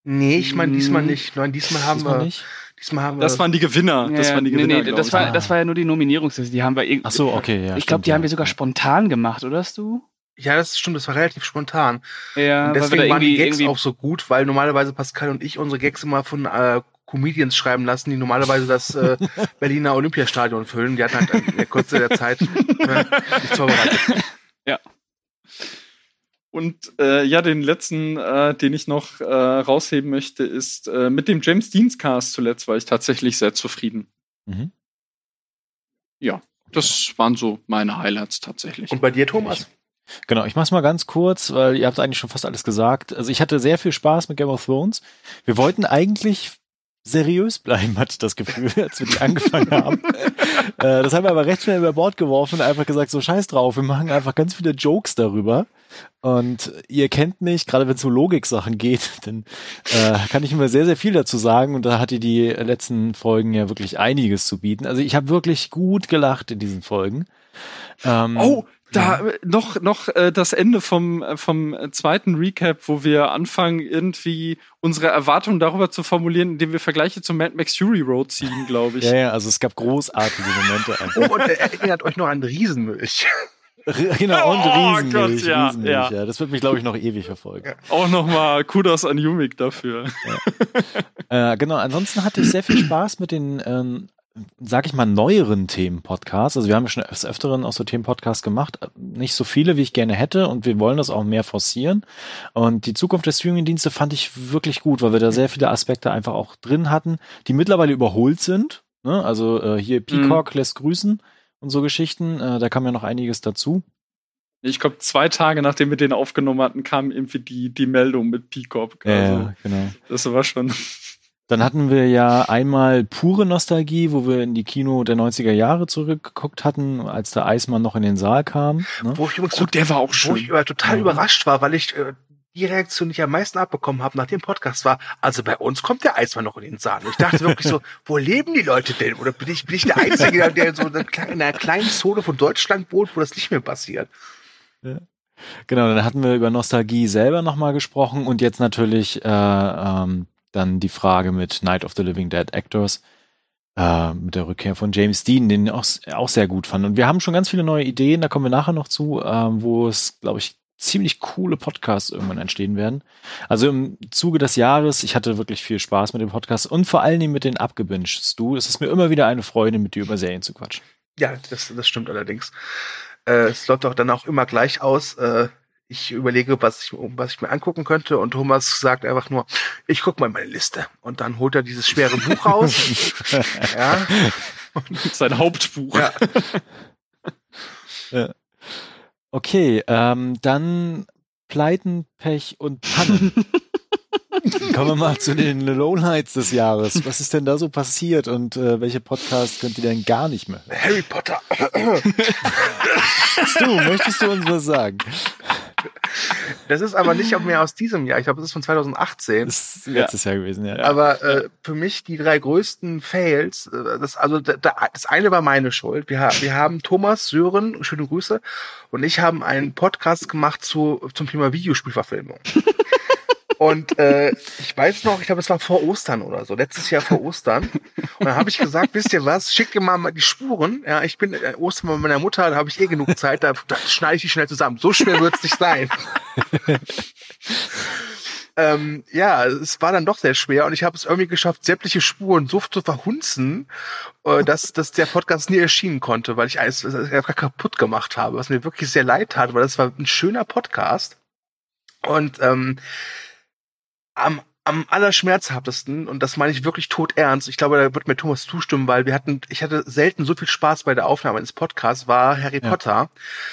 Nee, ich meine diesmal Mm. nicht. Nein, diesmal haben Diesmal wir. nicht? Diesmal haben wir. Das waren die Gewinner. Das waren die nee, Gewinner. nee, glaub das war, das war ja nur die Nominierungsliste. Die haben wir irgendwie. Ach so, okay, ja. ich glaube, die haben wir sogar spontan gemacht, oder du? Ja, das stimmt, das war relativ spontan. Ja, Und deswegen waren die Gags auch so gut, weil normalerweise Pascal und ich unsere Gags immer von äh, Comedians schreiben lassen, die normalerweise das äh, Berliner Olympiastadion füllen. Die hatten halt in der Kürze der Zeit äh, nichts vorbereitet. Und äh, ja, den letzten, äh, den ich noch äh, rausheben möchte, ist äh, mit dem James Deans Cast zuletzt war ich tatsächlich sehr zufrieden. Mhm. Das waren so meine Highlights tatsächlich. Und bei dir, Thomas? Genau, ich mach's mal ganz kurz, weil ihr habt eigentlich schon fast alles gesagt. Also ich hatte sehr viel Spaß mit Game of Thrones. Wir wollten eigentlich seriös bleiben, hatte ich das Gefühl, als wir die angefangen haben. äh, das haben wir aber recht schnell über Bord geworfen und einfach gesagt, so scheiß drauf, wir machen einfach ganz viele Jokes darüber. Und ihr kennt mich, gerade wenn es um Logik-Sachen geht, dann äh, kann ich immer sehr, sehr viel dazu sagen. Und da hatte die letzten Folgen ja wirklich einiges zu bieten. Also ich habe wirklich gut gelacht in diesen Folgen. Ähm, Oh, da äh, noch noch äh, das Ende vom äh, vom äh, zweiten Recap, wo wir anfangen irgendwie unsere Erwartungen darüber zu formulieren, indem wir Vergleiche zum Mad Max Fury Road ziehen, glaube ich. Ja, ja, also es gab großartige Momente. einfach. Oh, und erinnert euch noch an Riesenmilch. genau, und Oh Riesenmilch, Gott, ja, Riesenmilch, ja. ja. Das wird mich, glaube ich, noch ewig verfolgen. Auch nochmal Kudos an Yumik dafür. Äh, genau, ansonsten hatte ich sehr viel Spaß mit den ähm, sag ich mal, neueren Themen-Podcasts. Also wir haben ja schon des Öfteren auch so Themen-Podcasts gemacht. Nicht so viele, wie ich gerne hätte und wir wollen das auch mehr forcieren. Und die Zukunft der Streaming-Dienste fand ich wirklich gut, weil wir da sehr viele Aspekte einfach auch drin hatten, die mittlerweile überholt sind. Ne? Also äh, hier Peacock Mhm. lässt grüßen und so Geschichten. Äh, da kam ja noch einiges dazu. Ich glaube, zwei Tage nachdem wir den aufgenommen hatten, kam irgendwie die, die Meldung mit Peacock. Also, Ja, genau. das war schon. Dann hatten wir ja einmal pure Nostalgie, wo wir in die Kino der 90er Jahre zurückgeguckt hatten, als der Eismann noch in den Saal kam. Ne? Wo ich übrigens Oh, der war auch wo schön. ich äh, total Ja. überrascht war, weil ich äh, die Reaktion, die ich am meisten abbekommen habe nach dem Podcast war, also bei uns kommt der Eismann noch in den Saal. Und ich dachte wirklich so, wo leben die Leute denn? Oder bin ich, bin ich der Einzige, der, so in einer kleinen- in einer kleinen Zone von Deutschland wohnt, wo das nicht mehr passiert? Genau, dann hatten wir über Nostalgie selber nochmal gesprochen und jetzt natürlich äh, ähm, dann die Frage mit Night of the Living Dead Actors, äh, mit der Rückkehr von James Dean, den ich auch, auch sehr gut fand. Und wir haben schon ganz viele neue Ideen, da kommen wir nachher noch zu, ähm, wo es, glaube ich, ziemlich coole Podcasts irgendwann entstehen werden. Also im Zuge des Jahres, ich hatte wirklich viel Spaß mit dem Podcast und vor allen Dingen mit den Abgebinged. Du, es ist mir immer wieder eine Freude, mit dir über Serien zu quatschen. Ja, das, das stimmt allerdings. Äh, es läuft auch dann auch immer gleich aus. Äh, ich überlege, was ich, was ich mir angucken könnte und Thomas sagt einfach nur, ich guck mal in meine Liste. Und dann holt er dieses schwere Buch raus. ja, Sein Hauptbuch. ja. Okay, ähm, dann Pleiten, Pech und Pannen. Kommen wir mal zu den Lowlights des Jahres. Was ist denn da so passiert und äh, welche Podcasts könnt ihr denn gar nicht mehr? hören? Harry Potter. Du, möchtest du uns was sagen? Das ist aber nicht mehr aus diesem Jahr. Ich glaube, das ist von 2018. Das ist letztes Jahr gewesen, ja. Aber äh, für mich die drei größten Fails, äh, das, also da, da, das eine war meine Schuld. Wir, wir haben Thomas, Sören, schöne Grüße, und ich haben einen Podcast gemacht zu, zum Thema Videospielverfilmung. Und äh, ich weiß noch, ich glaube, es war vor Ostern oder so, letztes Jahr vor Ostern. Und dann habe ich gesagt, wisst ihr was, schickt ihr mal die Spuren. Ja, ich bin äh, Ostern bei meiner Mutter, da habe ich eh genug Zeit, da, da schneide ich die schnell zusammen. So schwer wird es nicht sein. ähm, ja, es war dann doch sehr schwer und ich habe es irgendwie geschafft, sämtliche Spuren so zu verhunzen, äh, dass, dass der Podcast nie erschienen konnte, weil ich alles alles einfach kaputt gemacht habe, was mir wirklich sehr leid tat, weil das war ein schöner Podcast. Und ähm, am, am allerschmerzhaftesten, und das meine ich wirklich tot ernst, ich glaube, da wird mir Thomas zustimmen, weil wir hatten, ich hatte selten so viel Spaß bei der Aufnahme eines Podcasts, war Harry Ja. Potter.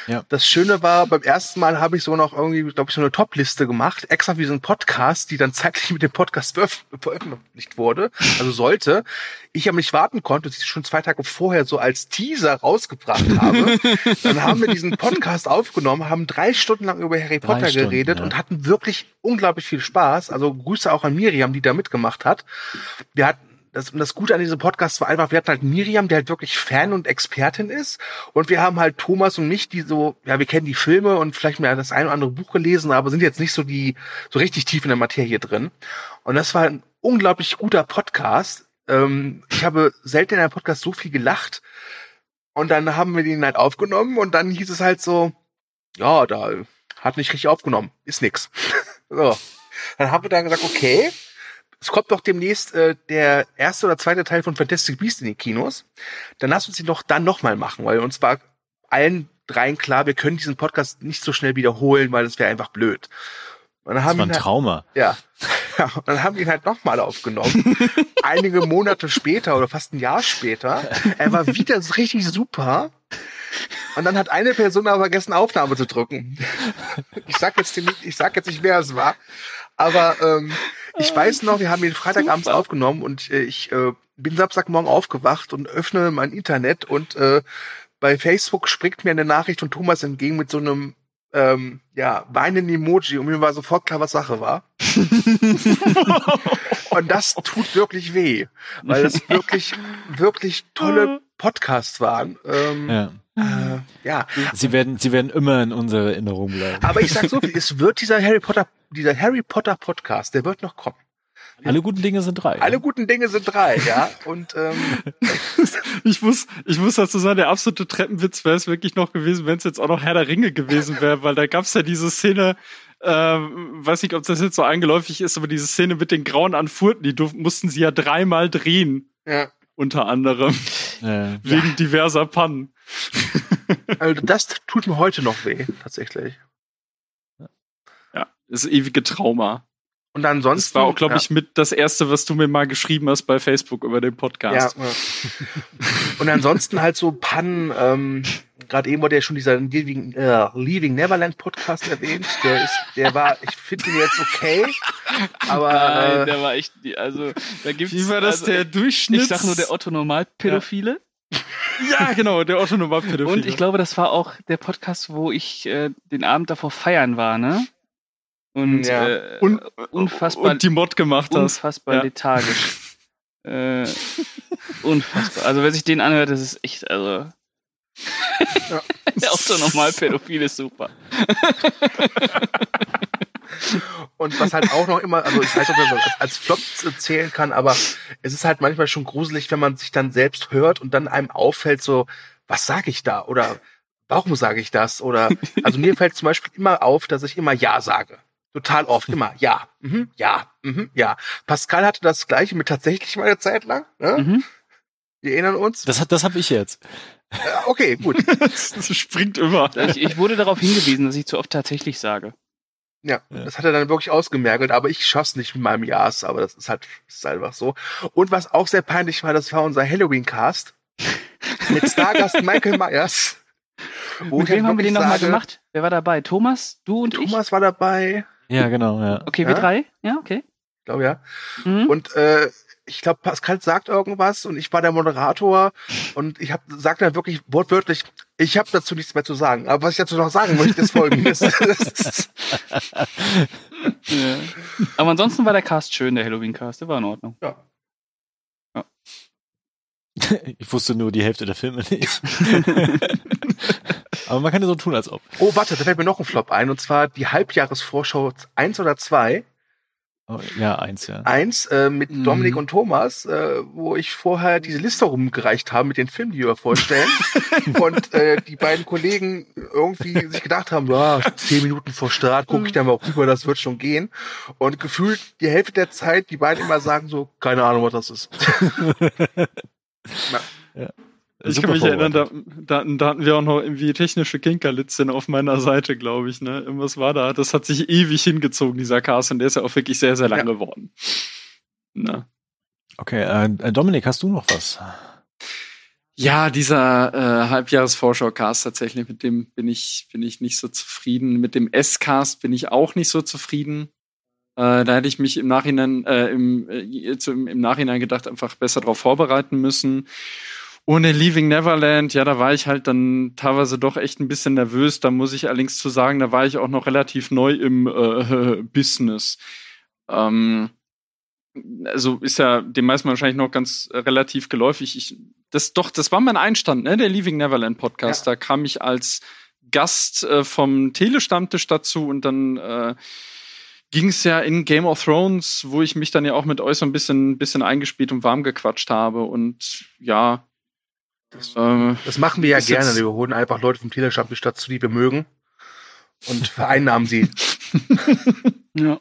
Ja. Das Schöne war, beim ersten Mal habe ich so noch irgendwie, glaube ich, so eine Top-Liste gemacht, extra wie so ein Podcast, die dann zeitlich mit dem Podcast veröf- veröffentlicht wurde, also sollte. Ich aber nicht warten konnte, dass ich schon zwei Tage vorher so als Teaser rausgebracht habe. dann haben wir diesen Podcast aufgenommen, haben drei Stunden lang über Harry Drei Potter Stunden, geredet ja. und hatten wirklich unglaublich viel Spaß. Also Grüße auch an Miriam, die da mitgemacht hat. Wir hatten das, und das Gute an diesem Podcast war einfach, wir hatten halt Miriam, die halt wirklich Fan und Expertin ist. Und wir haben halt Thomas und mich, die so, ja, wir kennen die Filme und vielleicht mal das ein oder andere Buch gelesen, aber sind jetzt nicht so die, so richtig tief in der Materie drin. Und das war ein unglaublich guter Podcast. Ähm, ich habe selten in einem Podcast so viel gelacht. Und dann haben wir den halt aufgenommen und dann hieß es halt so, ja, da hat nicht richtig aufgenommen, ist nix. so. Dann haben wir dann gesagt, okay, es kommt doch demnächst äh, der erste oder zweite Teil von Fantastic Beasts in die Kinos. Dann lass uns ihn doch dann nochmal machen, weil uns war allen dreien klar, wir können diesen Podcast nicht so schnell wiederholen, weil das wäre einfach blöd. Und dann Das haben war wir ein halt, Trauma. ja. ja, und dann haben wir ihn halt nochmal aufgenommen. Einige Monate später oder fast ein Jahr später. Er war wieder richtig super. Und dann hat eine Person aber vergessen, Aufnahme zu drücken. Ich sag jetzt nicht, ich sag jetzt nicht, wer es war. Aber ähm, ich weiß noch, wir haben ihn Freitagabends aufgenommen und äh, ich äh, bin Samstagmorgen aufgewacht und öffne mein Internet und äh, bei Facebook springt mir eine Nachricht von Thomas entgegen mit so einem ähm, ja, weinenden Emoji und mir war sofort klar, was Sache war. und das tut wirklich weh, weil es wirklich, wirklich tolle Podcasts waren. Ähm, Ja. äh, ja, Sie werden, sie werden immer in unserer Erinnerung bleiben. aber ich sag so viel, es wird dieser Harry Potter, dieser Harry Potter Podcast, der wird noch kommen. Alle guten Dinge sind drei. Alle guten Dinge sind drei, ja. Und ähm, Ich muss, ich muss dazu sagen, der absolute Treppenwitz wäre es wirklich noch gewesen, wenn es jetzt auch noch Herr der Ringe gewesen wäre, weil da gab es ja diese Szene, ähm, weiß nicht, ob das jetzt so eingeläufig ist, aber diese Szene mit den grauen Anfurten, die durften, mussten sie ja dreimal drehen. ja, unter anderem, Äh, wegen diverser Pannen. Also das tut mir heute noch weh, tatsächlich. Ja, das ewige Trauma. Und ansonsten. Das war auch, glaube ja. ich, mit das erste, was du mir mal geschrieben hast bei Facebook über den Ja, Podcast. ja. Und ansonsten halt so Pannen, ähm, gerade eben wurde ja schon dieser Leaving, äh, Leaving Neverland Podcast erwähnt. Der ist, der war, ich finde ihn jetzt okay, aber Nein, äh, der war echt, also da gibt's Wie war das also, der Durchschnitt? Ich sag nur der Otto Normalpädophile. Ja, genau, der Otto Pädophile. Und ich glaube, das war auch der Podcast, wo ich äh, den Abend davor feiern war, ne? Und Ja. äh, und, unfassbar, und die Mod gemacht hast. unfassbar Ja. lethargisch. äh, unfassbar. Also wer sich den anhört, das ist echt, also Ja. der Otto Normalpädophile ist super. und was halt auch noch immer, also ich weiß nicht, ob man das als, als Flop zählen kann, aber es ist halt manchmal schon gruselig, wenn man sich dann selbst hört und dann einem auffällt, so, was sage ich da? Oder warum sage ich das? Oder also mir fällt zum Beispiel immer auf, dass ich immer Ja sage. Total oft, immer ja, mhm, ja, mhm, ja. Pascal hatte das gleiche mit tatsächlich mal eine Zeit lang. Ne? Mhm. Wir erinnern uns. das hat, das habe ich jetzt. Äh, okay, gut. Das springt immer. Ich, ich wurde darauf hingewiesen, dass ich zu oft tatsächlich sage. Ja, Ja. das hat er dann wirklich ausgemergelt, aber ich schaff's nicht mit meinem Ja's, aber das ist halt, das ist einfach so. Und was auch sehr peinlich war, das war unser Halloween-Cast mit Stargast Michael Myers. Wo Mit ich halt wem haben wir den nochmal gemacht? Wer war dabei? Thomas? Du und ich? Thomas war dabei, Ja, genau, ja. Okay, Ja? wir drei? Ja, okay. glaube ja. Mhm. Und äh, ich glaube, Pascal sagt irgendwas und ich war der Moderator und ich hab, sagt dann wirklich wortwörtlich, ich habe dazu nichts mehr zu sagen. Aber was ich dazu noch sagen möchte, ist folgendes. Ja. Aber ansonsten war der Cast schön, der Halloween-Cast, der war in Ordnung. ja. Ich wusste nur die Hälfte der Filme nicht. Aber man kann ja so tun, als ob. Oh, warte, da fällt mir noch ein Flop ein und zwar die Halbjahresvorschau eins oder zwei Oh, ja, eins, ja. eins äh, mit Mhm. Dominik und Thomas, äh, wo ich vorher diese Liste rumgereicht habe mit den Filmen, die wir vorstellen. und äh, die beiden Kollegen irgendwie sich gedacht haben, ja, zehn Minuten vor Start gucke ich dann mal rüber, das wird schon gehen. Und gefühlt die Hälfte der Zeit, die beiden immer sagen so, keine Ahnung, was das ist. Ich Super kann mich erinnern, da, da, da hatten wir auch noch irgendwie technische Kinkerlitzchen auf meiner Seite, glaube ich. Ne? Irgendwas war da. Das hat sich ewig hingezogen, dieser Cast, und der ist ja auch wirklich sehr, sehr lang Ja. geworden. Na. Okay, äh, Dominik, hast du noch was? Ja, dieser äh, Halbjahresvorschau-Cast tatsächlich, mit dem bin ich, bin ich nicht so zufrieden. Mit dem S-Cast bin ich auch nicht so zufrieden. Äh, da hätte ich mich im Nachhinein, äh, im, äh, zu, im Nachhinein gedacht, einfach besser darauf vorbereiten müssen. Ohne Leaving Neverland, ja, da war ich halt dann teilweise doch echt ein bisschen nervös. Da muss ich allerdings zu sagen, da war ich auch noch relativ neu im äh, Business. Ähm, also ist ja dem meisten wahrscheinlich noch ganz äh, relativ geläufig. Ich, das doch, das war mein Einstand, ne, der Leaving Neverland Podcast. Da kam ich als Gast äh, vom Telestammtisch dazu und dann äh, ging es ja in Game of Thrones, wo ich mich dann ja auch mit euch so ein bisschen, bisschen eingespielt und warm gequatscht habe und ja. Äh, Das machen wir ja gerne. Wir holen einfach Leute vom Telestammtisch dazu, die wir mögen und vereinnahmen sie. Ja.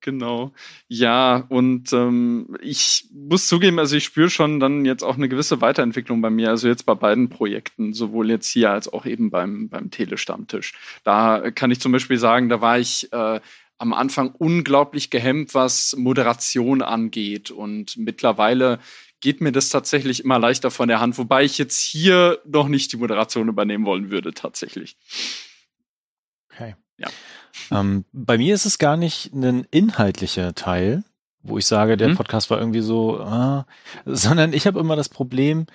Genau. Ja, und ähm, ich muss zugeben, also ich spüre schon dann jetzt auch eine gewisse Weiterentwicklung bei mir, also jetzt bei beiden Projekten, sowohl jetzt hier als auch eben beim, beim Telestammtisch. Da kann ich zum Beispiel sagen, da war ich äh, am Anfang unglaublich gehemmt, was Moderation angeht. Und mittlerweile geht mir das tatsächlich immer leichter von der Hand, wobei ich jetzt hier noch nicht die Moderation übernehmen wollen würde, tatsächlich. Okay. Ja. Ähm, bei mir ist es gar nicht ein inhaltlicher Teil, wo ich sage, der Mhm. Podcast war irgendwie so, ah, sondern ich habe immer das Problem,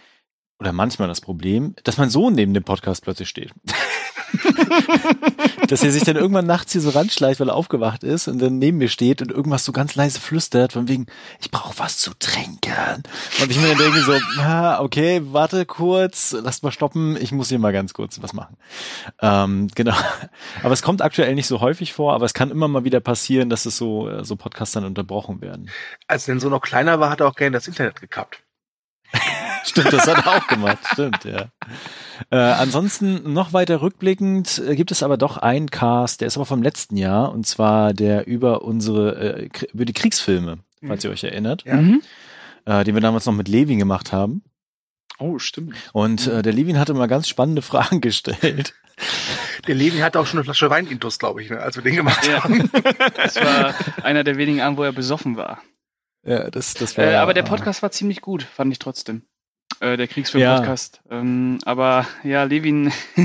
oder manchmal das Problem, dass mein Sohn neben dem Podcast plötzlich steht. dass er sich dann irgendwann nachts hier so ranschleicht, weil er aufgewacht ist und dann neben mir steht und irgendwas so ganz leise flüstert, von wegen, ich brauche was zu trinken. Und ich mir dann denke so, ah, okay, warte kurz, lasst mal stoppen, ich muss hier mal ganz kurz was machen. Ähm, genau. Aber es kommt aktuell nicht so häufig vor, aber es kann immer mal wieder passieren, dass es so, äh, so Podcasts dann unterbrochen werden. Als der so noch kleiner war, hat er auch gerne das Internet gekappt. Stimmt, das hat er auch gemacht. Stimmt, ja. Äh, ansonsten noch weiter rückblickend äh, gibt es aber doch einen Cast, der ist aber vom letzten Jahr und zwar der über unsere äh, über die Kriegsfilme, falls ihr euch erinnert. Ja. Mhm. äh, den wir damals noch mit Levin gemacht haben. Oh, stimmt. Und äh, der Levin hatte mal ganz spannende Fragen gestellt. Der Levin hatte auch schon eine Flasche Wein intus, glaube ich, ne, als wir den gemacht Ja. haben. Das war einer der wenigen Abende, wo er besoffen war. Ja, das, das war. Äh, aber der Podcast war ziemlich gut, fand ich trotzdem. Äh, der Kriegsfilm-Podcast. Ähm, aber ja, Levin.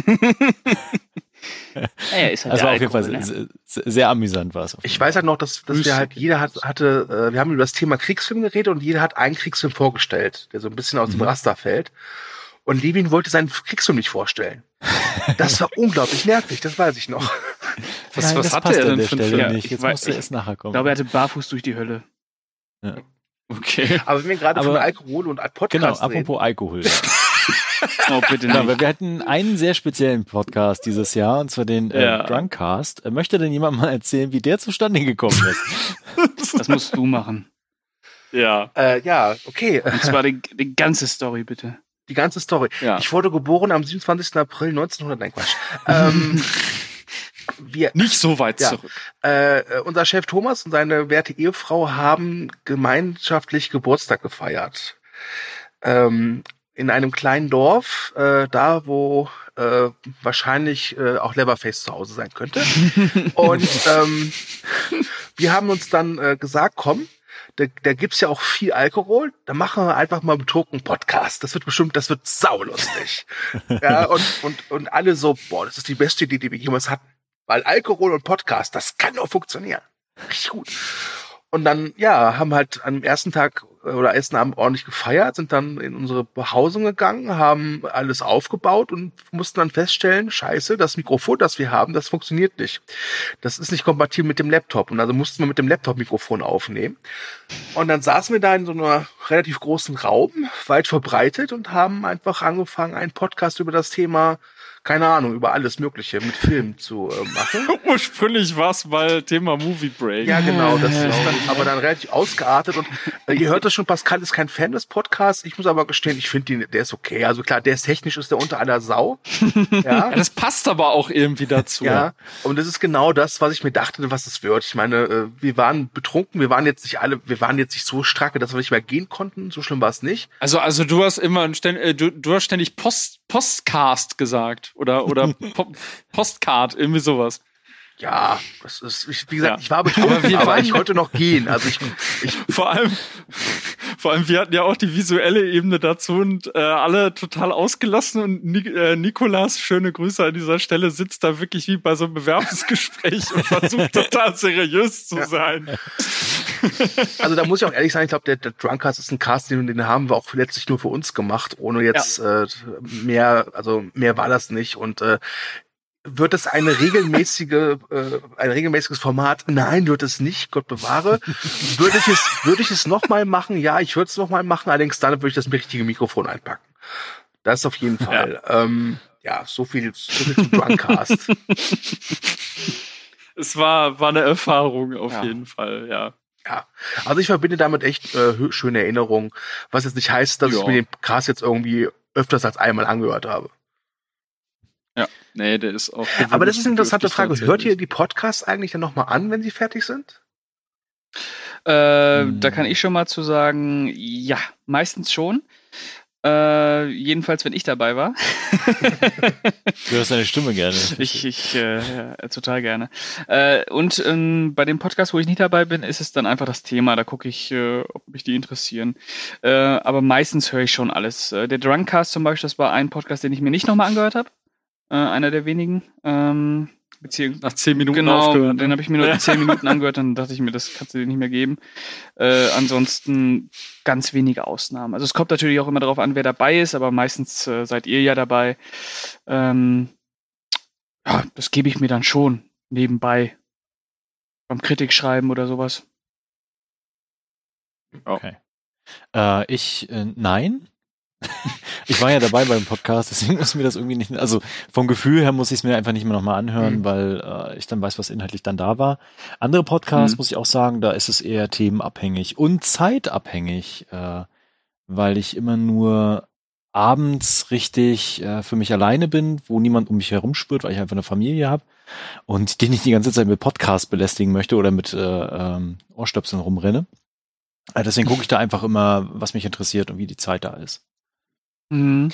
naja, ist halt Also auf jeden Fall ne? sehr, sehr, amüsant war es. Ich weiß halt noch, dass, dass wir halt, jeder hat, hatte, äh, wir haben über das Thema Kriegsfilm geredet und jeder hat einen Kriegsfilm vorgestellt, der so ein bisschen aus dem Mhm. Raster fällt. Und Levin wollte seinen Kriegsfilm nicht vorstellen. Das war unglaublich nervig, das weiß ich noch. Was, Nein, was das hat passt er an denn der für einen Stelle Film? Ja, nicht. ich weiß- er ich nachher Ich kommen. glaube, er hatte barfuß durch die Hölle. Okay. Aber wenn wir gerade von Alkohol und Podcast genau, reden, apropos Alkohol. Ja. Oh, bitte genau, nicht. weil wir hatten einen sehr speziellen Podcast dieses Jahr, und zwar den äh, Ja. Drunkcast. Äh, Möchte denn jemand mal erzählen, wie der zustande gekommen ist? Das musst du machen. Ja. äh, ja, okay, Und zwar die, die ganze Story, bitte. die ganze Story. Ja. Ich wurde geboren am 27. April 1900, nein Quatsch. ähm, wir, Nicht so weit Ja. zurück. äh, äh, unser Chef Thomas und seine werte Ehefrau haben gemeinschaftlich Geburtstag gefeiert. Ähm, in einem kleinen Dorf, äh, da wo äh, wahrscheinlich äh, auch Leverface zu Hause sein könnte. und ähm, wir haben uns dann äh, gesagt, komm, da, da gibt's ja auch viel Alkohol, da machen wir einfach mal betrunken Podcast. Das wird bestimmt, das wird saulustig. ja, und, und, und alle so, boah, das ist die beste Idee, die wir jemals hatten. Weil Alkohol und Podcast, das kann doch funktionieren. Richtig gut. Und dann, ja, haben halt am ersten Tag äh, oder ersten Abend ordentlich gefeiert, sind dann in unsere Behausung gegangen, haben alles aufgebaut und mussten dann feststellen, scheiße, das Mikrofon, das wir haben, das funktioniert nicht. Das ist nicht kompatibel mit dem Laptop. Und also mussten wir mit dem Laptop Mikrofon aufnehmen. Und dann saßen wir da in so einer relativ großen Raum, weit verbreitet und haben einfach angefangen, einen Podcast über das Thema, keine Ahnung, über alles Mögliche mit Film zu äh, machen. Ursprünglich war es mal Thema Movie Break. Ja, genau, das ist dann aber dann relativ ausgeartet und äh, ihr hört das schon, Pascal ist kein Fan des Podcasts. Ich muss aber gestehen, ich finde ihn, der ist okay. Also klar, der ist technisch, ist der unter aller Sau. Ja, Ja. das passt aber auch irgendwie dazu. Ja, und das ist genau das, was ich mir dachte, was es wird. Ich meine, äh, wir waren betrunken, wir waren jetzt nicht alle, wir waren jetzt nicht so stracke, dass wir nicht mehr gehen konnten. So schlimm war es nicht. Also, also du hast immer ein äh, du, du hast ständig Post, Postcast gesagt oder oder po, Postcard, irgendwie sowas. Ja, das ist, ich, wie gesagt, Ja. ich war betrunken, Aber wir aber, ich konnte noch gehen. Also ich, ich Vor allem, vor allem, wir hatten ja auch die visuelle Ebene dazu und äh, alle total ausgelassen und Ni äh, Nikolas, schöne Grüße an dieser Stelle, sitzt da wirklich wie bei so einem Bewerbungsgespräch und versucht total seriös zu Ja. Also da muss ich auch ehrlich sein, ich glaube, der, der Drunkcast ist ein Cast, den, den haben wir auch letztlich nur für uns gemacht, ohne jetzt äh, mehr, also mehr war das nicht. Und äh, wird es eine regelmäßige, äh, ein regelmäßiges Format? Nein, wird es nicht, Gott bewahre. Würde ich es, würde ich es nochmal machen? Ja, ich würde es nochmal machen, allerdings dann würde ich das richtige Mikrofon einpacken. Das auf jeden Fall. Ja, ähm, ja so viel, so viel zum Drunkcast. Es war, war eine Erfahrung auf Ja. jeden Fall, ja. Ja, also ich verbinde damit echt äh, hö- schöne Erinnerungen, was jetzt nicht heißt, dass Ja. ich mir den Cast jetzt irgendwie öfters als einmal angehört habe. Nee, der ist auch. Aber das ist eine interessante Frage. Hört ihr die Podcasts eigentlich dann nochmal an, wenn sie fertig sind? Äh, Hm. Da kann ich schon mal zu sagen, ja, meistens schon. Äh, jedenfalls, wenn ich dabei war. Du hörst deine Stimme gerne. Ich, ich äh, ja, total gerne. Äh, und ähm, bei dem Podcast, wo ich nicht dabei bin, ist es dann einfach das Thema. Da gucke ich, äh, ob mich die interessieren. Äh, aber meistens höre ich schon alles. Äh, der Drunkcast zum Beispiel, das war ein Podcast, den ich mir nicht nochmal angehört habe. Äh, einer der wenigen. Ähm, beziehungsweise Nach zehn Minuten Genau, aufgehört. den ne? habe ich mir nur Ja. zehn Minuten angehört, dann dachte ich mir, das kannst du dir nicht mehr geben. Äh, ansonsten ganz wenige Ausnahmen. Also es kommt natürlich auch immer darauf an, wer dabei ist, aber meistens äh, seid ihr ja dabei. Ähm, ja, das gebe ich mir dann schon nebenbei. Beim Kritikschreiben oder sowas. Okay. Äh, ich, äh, nein. Ich war ja dabei beim Podcast, deswegen muss mir das irgendwie nicht, also vom Gefühl her muss ich es mir einfach nicht mehr nochmal anhören, Mhm. weil äh, ich dann weiß, was inhaltlich dann da war. Andere Podcasts, Mhm. muss ich auch sagen, da ist es eher themenabhängig und zeitabhängig, äh, weil ich immer nur abends richtig äh, für mich alleine bin, wo niemand um mich herum spürt, weil ich einfach eine Familie habe und den ich die ganze Zeit mit Podcast belästigen möchte oder mit äh, ähm, Ohrstöpseln rumrenne. Äh, Deswegen gucke ich da einfach immer, was mich interessiert und wie die Zeit da ist. Mhm.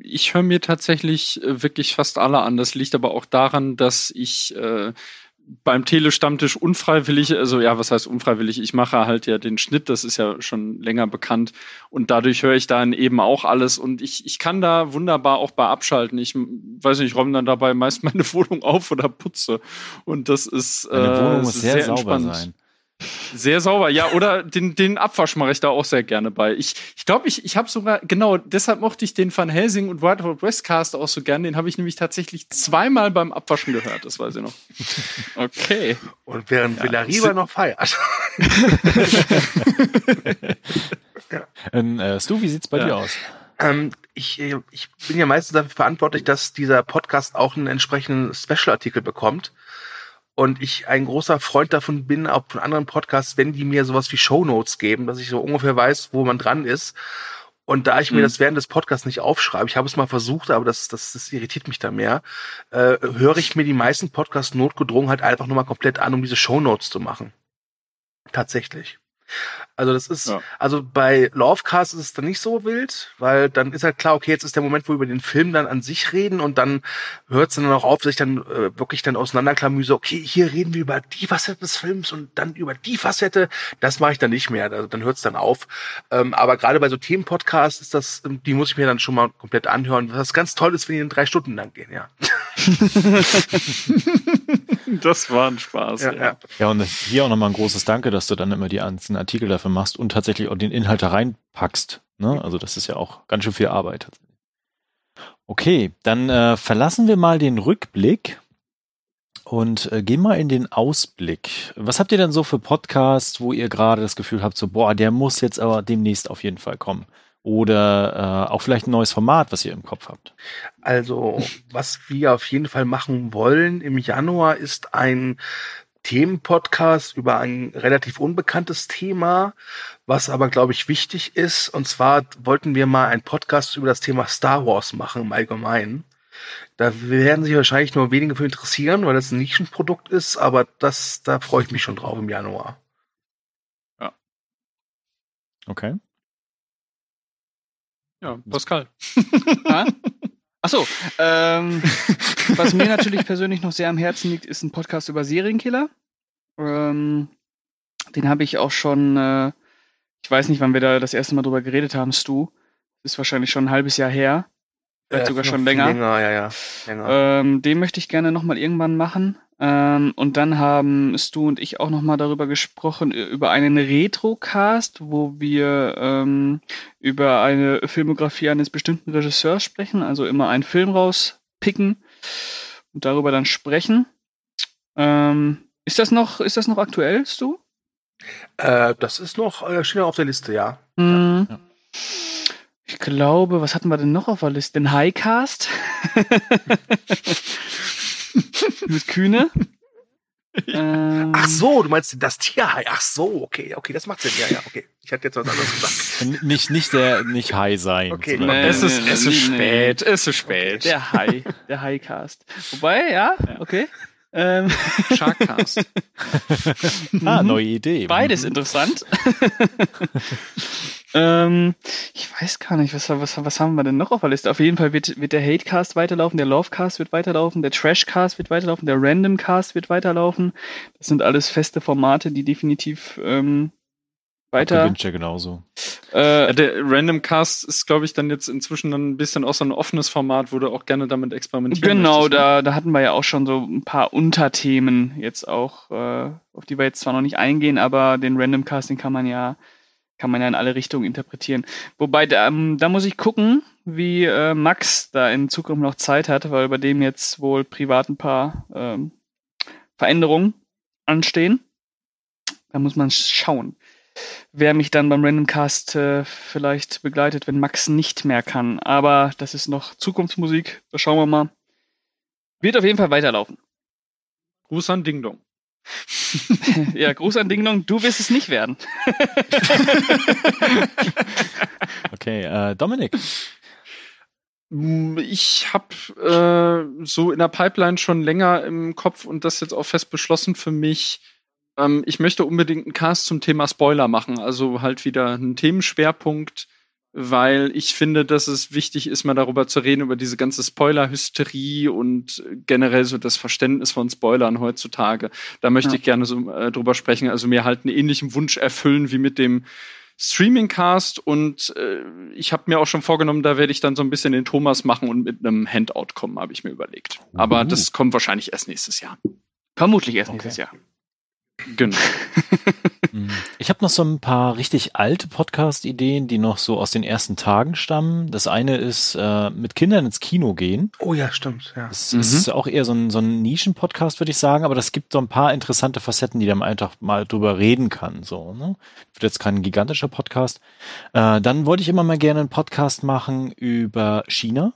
Ich höre mir tatsächlich äh, wirklich fast alle an. Das liegt aber auch daran, dass ich äh, beim Telestammtisch unfreiwillig, also ja, was heißt unfreiwillig? Ich mache halt ja den Schnitt, das ist ja schon länger bekannt und dadurch höre ich dann eben auch alles und ich, ich kann da wunderbar auch bei abschalten. Ich weiß nicht, ich räume dann dabei meist meine Wohnung auf oder putze und das ist, äh, Wohnung muss ist sehr, sauber entspannt. sein. Sehr sauber, ja. Oder den, den Abwasch mache ich da auch sehr gerne bei. Ich glaube, ich, glaub, ich, ich habe sogar, genau, deshalb mochte ich den Van Helsing und Wild Wild West Cast auch so gerne. Den habe ich nämlich tatsächlich zweimal beim Abwaschen gehört, das weiß ich noch. Okay. Und während Ja, Villariba noch feiert. Ähm, äh, Stu, wie sieht's bei Ja. dir aus? Ähm, ich, äh, ich bin ja meistens dafür verantwortlich, dass dieser Podcast auch einen entsprechenden Special-Artikel bekommt. Und ich ein großer Freund davon bin, auch von anderen Podcasts, wenn die mir sowas wie Shownotes geben, dass ich so ungefähr weiß, wo man dran ist. Und da ich mir Mhm. das während des Podcasts nicht aufschreibe, ich habe es mal versucht, aber das, das, das irritiert mich da mehr, äh, höre ich mir die meisten Podcasts notgedrungen halt einfach nur mal komplett an, um diese Shownotes zu machen. Tatsächlich. Also das ist, Ja. also bei Lovecast ist es dann nicht so wild, weil dann ist halt klar, okay, jetzt ist der Moment, wo wir über den Film dann an sich reden und dann hört es dann auch auf, sich dann äh, wirklich dann auseinanderklamüse, okay, hier reden wir über die Facette des Films und dann über die Facette, das mache ich dann nicht mehr, also dann hört es dann auf. Ähm, aber gerade bei so Themenpodcasts ist das, die muss ich mir dann schon mal komplett anhören, was ganz toll ist, wenn die in drei Stunden lang gehen, ja. Das war ein Spaß. ja, ja. Ja, und hier auch nochmal ein großes Danke, dass du dann immer die einzelnen Artikel dafür machst und tatsächlich auch den Inhalt da reinpackst. Ne? Also das ist ja auch ganz schön viel Arbeit. Okay, dann äh, verlassen wir mal den Rückblick und äh, gehen mal in den Ausblick. Was habt ihr denn so für Podcasts, wo ihr gerade das Gefühl habt, so, boah, der muss jetzt aber demnächst auf jeden Fall kommen? Oder äh, auch vielleicht ein neues Format, was ihr im Kopf habt? Also, was wir auf jeden Fall machen wollen im Januar ist ein Themenpodcast über ein relativ unbekanntes Thema, was aber, glaube ich, wichtig ist. Und zwar wollten wir mal einen Podcast über das Thema Star Wars machen im Allgemeinen. Da werden sich wahrscheinlich nur wenige für interessieren, weil das ein Nischenprodukt ist, aber das, da freue ich mich schon drauf im Januar. Okay. Ja, Pascal. Ah? Achso, ähm, was mir natürlich persönlich noch sehr am Herzen liegt, ist ein Podcast über Serienkiller. Ähm, den habe ich auch schon, äh, ich weiß nicht, wann wir da das erste Mal drüber geredet haben, Stu. Ist wahrscheinlich schon ein halbes Jahr her. Vielleicht Äh, sogar schon länger. Länger, ja, ja. Länger. Ähm, den möchte ich gerne nochmal irgendwann machen. Ähm, und dann haben Stu und ich auch nochmal darüber gesprochen, über einen Retrocast, wo wir ähm, über eine Filmografie eines bestimmten Regisseurs sprechen, also immer einen Film rauspicken und darüber dann sprechen. Ähm, ist das noch, ist das noch aktuell, Stu? Äh, das ist noch, äh, auf der Liste, ja. Mhm. ja. Ich glaube, was hatten wir denn noch auf der Liste? Den Highcast? Mit Kühne? Ähm, Ach so, du meinst das Tierhai. Ach so, okay, okay, das macht Sinn. Ja, ja, okay. Ich hatte jetzt was anderes gesagt. Nicht, nicht der, nicht high sein. Okay, sondern- nee. Es ist, nee, es ist nee, spät, es ist spät. Der High, der Highcast. Wobei, ja, okay. Ähm, Sharkcast. Ah, Mhm. neue Idee. Beides interessant. ähm, ich weiß gar nicht, was, was, was haben wir denn noch auf der Liste? Auf jeden Fall wird, wird der Hatecast weiterlaufen, der Lovecast wird weiterlaufen, der Trashcast wird weiterlaufen, der Randomcast wird weiterlaufen. Das sind alles feste Formate, die definitiv ähm, weiter. Ja genauso. Äh, Ja, der Random Cast ist, glaube ich, dann jetzt inzwischen dann ein bisschen auch so ein offenes Format, wo du auch gerne damit experimentieren Genau, möchtest, ne? da, da hatten wir ja auch schon so ein paar Unterthemen jetzt auch, äh, auf die wir jetzt zwar noch nicht eingehen, aber den Random Casting kann man ja, kann man ja in alle Richtungen interpretieren. Wobei, da, ähm, da muss ich gucken, wie äh, Max da in Zukunft noch Zeit hat, weil bei dem jetzt wohl privat ein paar ähm, Veränderungen anstehen. Da muss man schauen, wer mich dann beim Random Cast äh, vielleicht begleitet, wenn Max nicht mehr kann. Aber das ist noch Zukunftsmusik. Da schauen wir mal. Wird auf jeden Fall weiterlaufen. Gruß an Ding Dong. ja, Gruß an Ding Dong, du wirst es nicht werden. Okay, äh, Dominik. Mm, Ich habe äh, so in der Pipeline schon länger im Kopf und das jetzt auch fest beschlossen für mich, ähm, ich möchte unbedingt einen Cast zum Thema Spoiler machen. Also halt wieder einen Themenschwerpunkt, weil ich finde, dass es wichtig ist, mal darüber zu reden, über diese ganze Spoiler-Hysterie und generell so das Verständnis von Spoilern heutzutage. Da möchte Ja. ich gerne so äh, drüber sprechen. Also mir halt einen ähnlichen Wunsch erfüllen wie mit dem Streamingcast und äh, ich habe mir auch schon vorgenommen, da werde ich dann so ein bisschen den Thomas machen und mit einem Handout kommen, habe ich mir überlegt. Aber Uh. das kommt wahrscheinlich erst nächstes Jahr. Vermutlich erst Okay. nächstes Jahr. Genau. Mhm. Ich habe noch so ein paar richtig alte Podcast-Ideen, die noch so aus den ersten Tagen stammen. Das eine ist äh, mit Kindern ins Kino gehen. Oh ja, stimmt. Ja. Das Mhm. ist auch eher so ein, so ein Nischen-Podcast, würde ich sagen, aber das gibt so ein paar interessante Facetten, die man einfach mal drüber reden kann. So, ne? Wird jetzt kein gigantischer Podcast. Äh, dann wollte ich immer mal gerne einen Podcast machen über China,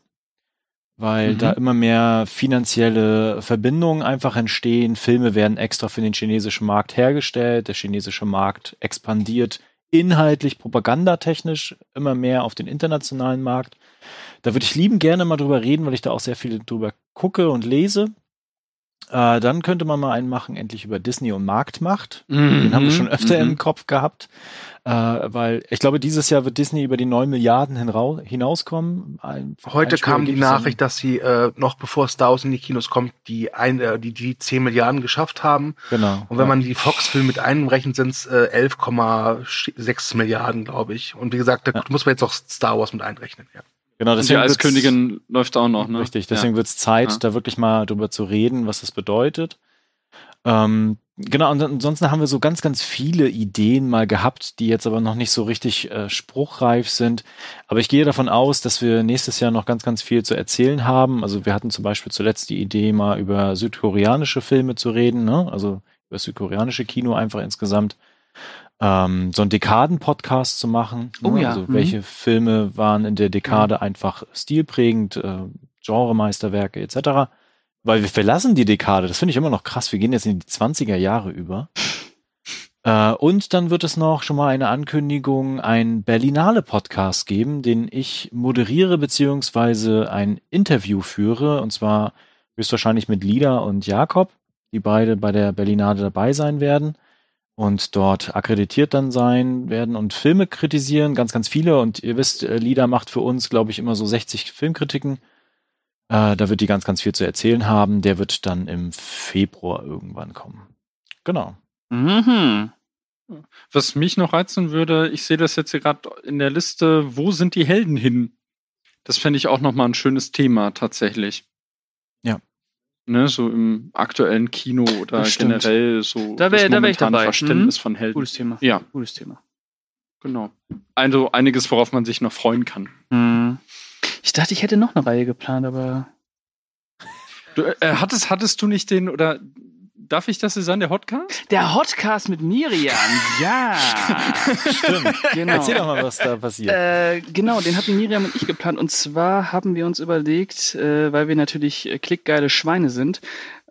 weil Mhm. da immer mehr finanzielle Verbindungen einfach entstehen. Filme werden extra für den chinesischen Markt hergestellt. Der chinesische Markt expandiert inhaltlich, propagandatechnisch immer mehr auf den internationalen Markt. Da würde ich lieben gerne mal drüber reden, weil ich da auch sehr viel drüber gucke und lese. Äh, dann könnte man mal einen machen, endlich über Disney und Marktmacht. Den haben wir schon öfter Mhm. im Kopf gehabt. Äh, weil ich glaube, dieses Jahr wird Disney über die 9 Milliarden hinauskommen. Ein, Heute kam die. Nachricht, dass sie äh, noch bevor Star Wars in die Kinos kommt, die, ein, äh, die, die 10 Milliarden geschafft haben. Genau. Und wenn man die Fox-Filme mit einrechnet, sind es äh, 11,6 Milliarden, glaube ich. Und wie gesagt, da Ja. muss man jetzt auch Star Wars mit einrechnen. Ja. Genau, Und die deswegen Eiskönigin läuft auch noch, ne? Richtig, deswegen wird es Zeit, Ja. da wirklich mal drüber zu reden, was das bedeutet. Ähm, genau, und ansonsten haben wir so ganz, ganz viele Ideen mal gehabt, die jetzt aber noch nicht so richtig äh, spruchreif sind. Aber ich gehe davon aus, dass wir nächstes Jahr noch ganz, ganz viel zu erzählen haben. Also wir hatten zum Beispiel zuletzt die Idee, mal über südkoreanische Filme zu reden, ne? also über südkoreanische Kino einfach insgesamt. Ähm, so einen Dekaden-Podcast zu machen. Oh ne? ja, Also mhm. welche Filme waren in der Dekade einfach stilprägend, äh, Genremeisterwerke etc. Weil wir verlassen die Dekade, das finde ich immer noch krass. Wir gehen jetzt in die 20er Jahre über. Äh, und dann wird es noch schon mal eine Ankündigung, ein Berlinale Podcast geben, den ich moderiere beziehungsweise ein Interview führe. Und zwar höchstwahrscheinlich mit Lida und Jakob, die beide bei der Berlinale dabei sein werden und dort akkreditiert dann sein werden und Filme kritisieren, ganz, ganz viele. Und ihr wisst, äh, Lida macht für uns, glaube ich, immer so 60 Filmkritiken. Äh, da wird die ganz, ganz viel zu erzählen haben. Der wird dann im Februar irgendwann kommen. Genau. Mhm. Was mich noch reizen würde, ich sehe das jetzt hier gerade in der Liste, wo sind die Helden hin? Das fände ich auch nochmal ein schönes Thema tatsächlich. Ja. Ne, so im aktuellen Kino oder generell so Da wär- das da wär ich dabei. Verständnis Mhm. von Helden. Gutes Thema. Ja, Gutes Thema. genau. Also einiges, worauf man sich noch freuen kann. Hm. Ich dachte, ich hätte noch eine Reihe geplant, aber Du, äh, hattest, hattest du nicht den, oder darf ich das so sagen, der Hotcast? der Hotcast mit Miriam, ja. Stimmt. Genau. Erzähl doch mal, was da passiert. Äh, genau, den hatten Miriam und ich geplant. Und zwar haben wir uns überlegt, äh, weil wir natürlich äh, klickgeile Schweine sind,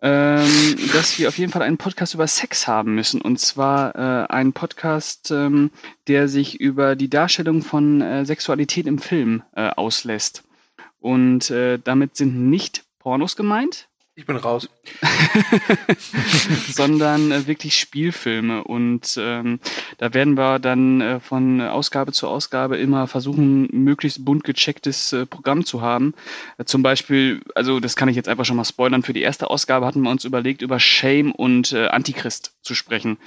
ähm, dass wir auf jeden Fall einen Podcast über Sex haben müssen. Und zwar äh, einen Podcast, ähm, der sich über die Darstellung von äh, Sexualität im Film äh, auslässt. Und äh, damit sind nicht Pornos gemeint, Ich bin raus. sondern äh, wirklich Spielfilme. Und ähm, da werden wir dann äh, von Ausgabe zu Ausgabe immer versuchen, möglichst bunt gechecktes äh, Programm zu haben. Äh, zum Beispiel, also das kann ich jetzt einfach schon mal spoilern, für die erste Ausgabe hatten wir uns überlegt, über Shame und äh, Antichrist zu sprechen.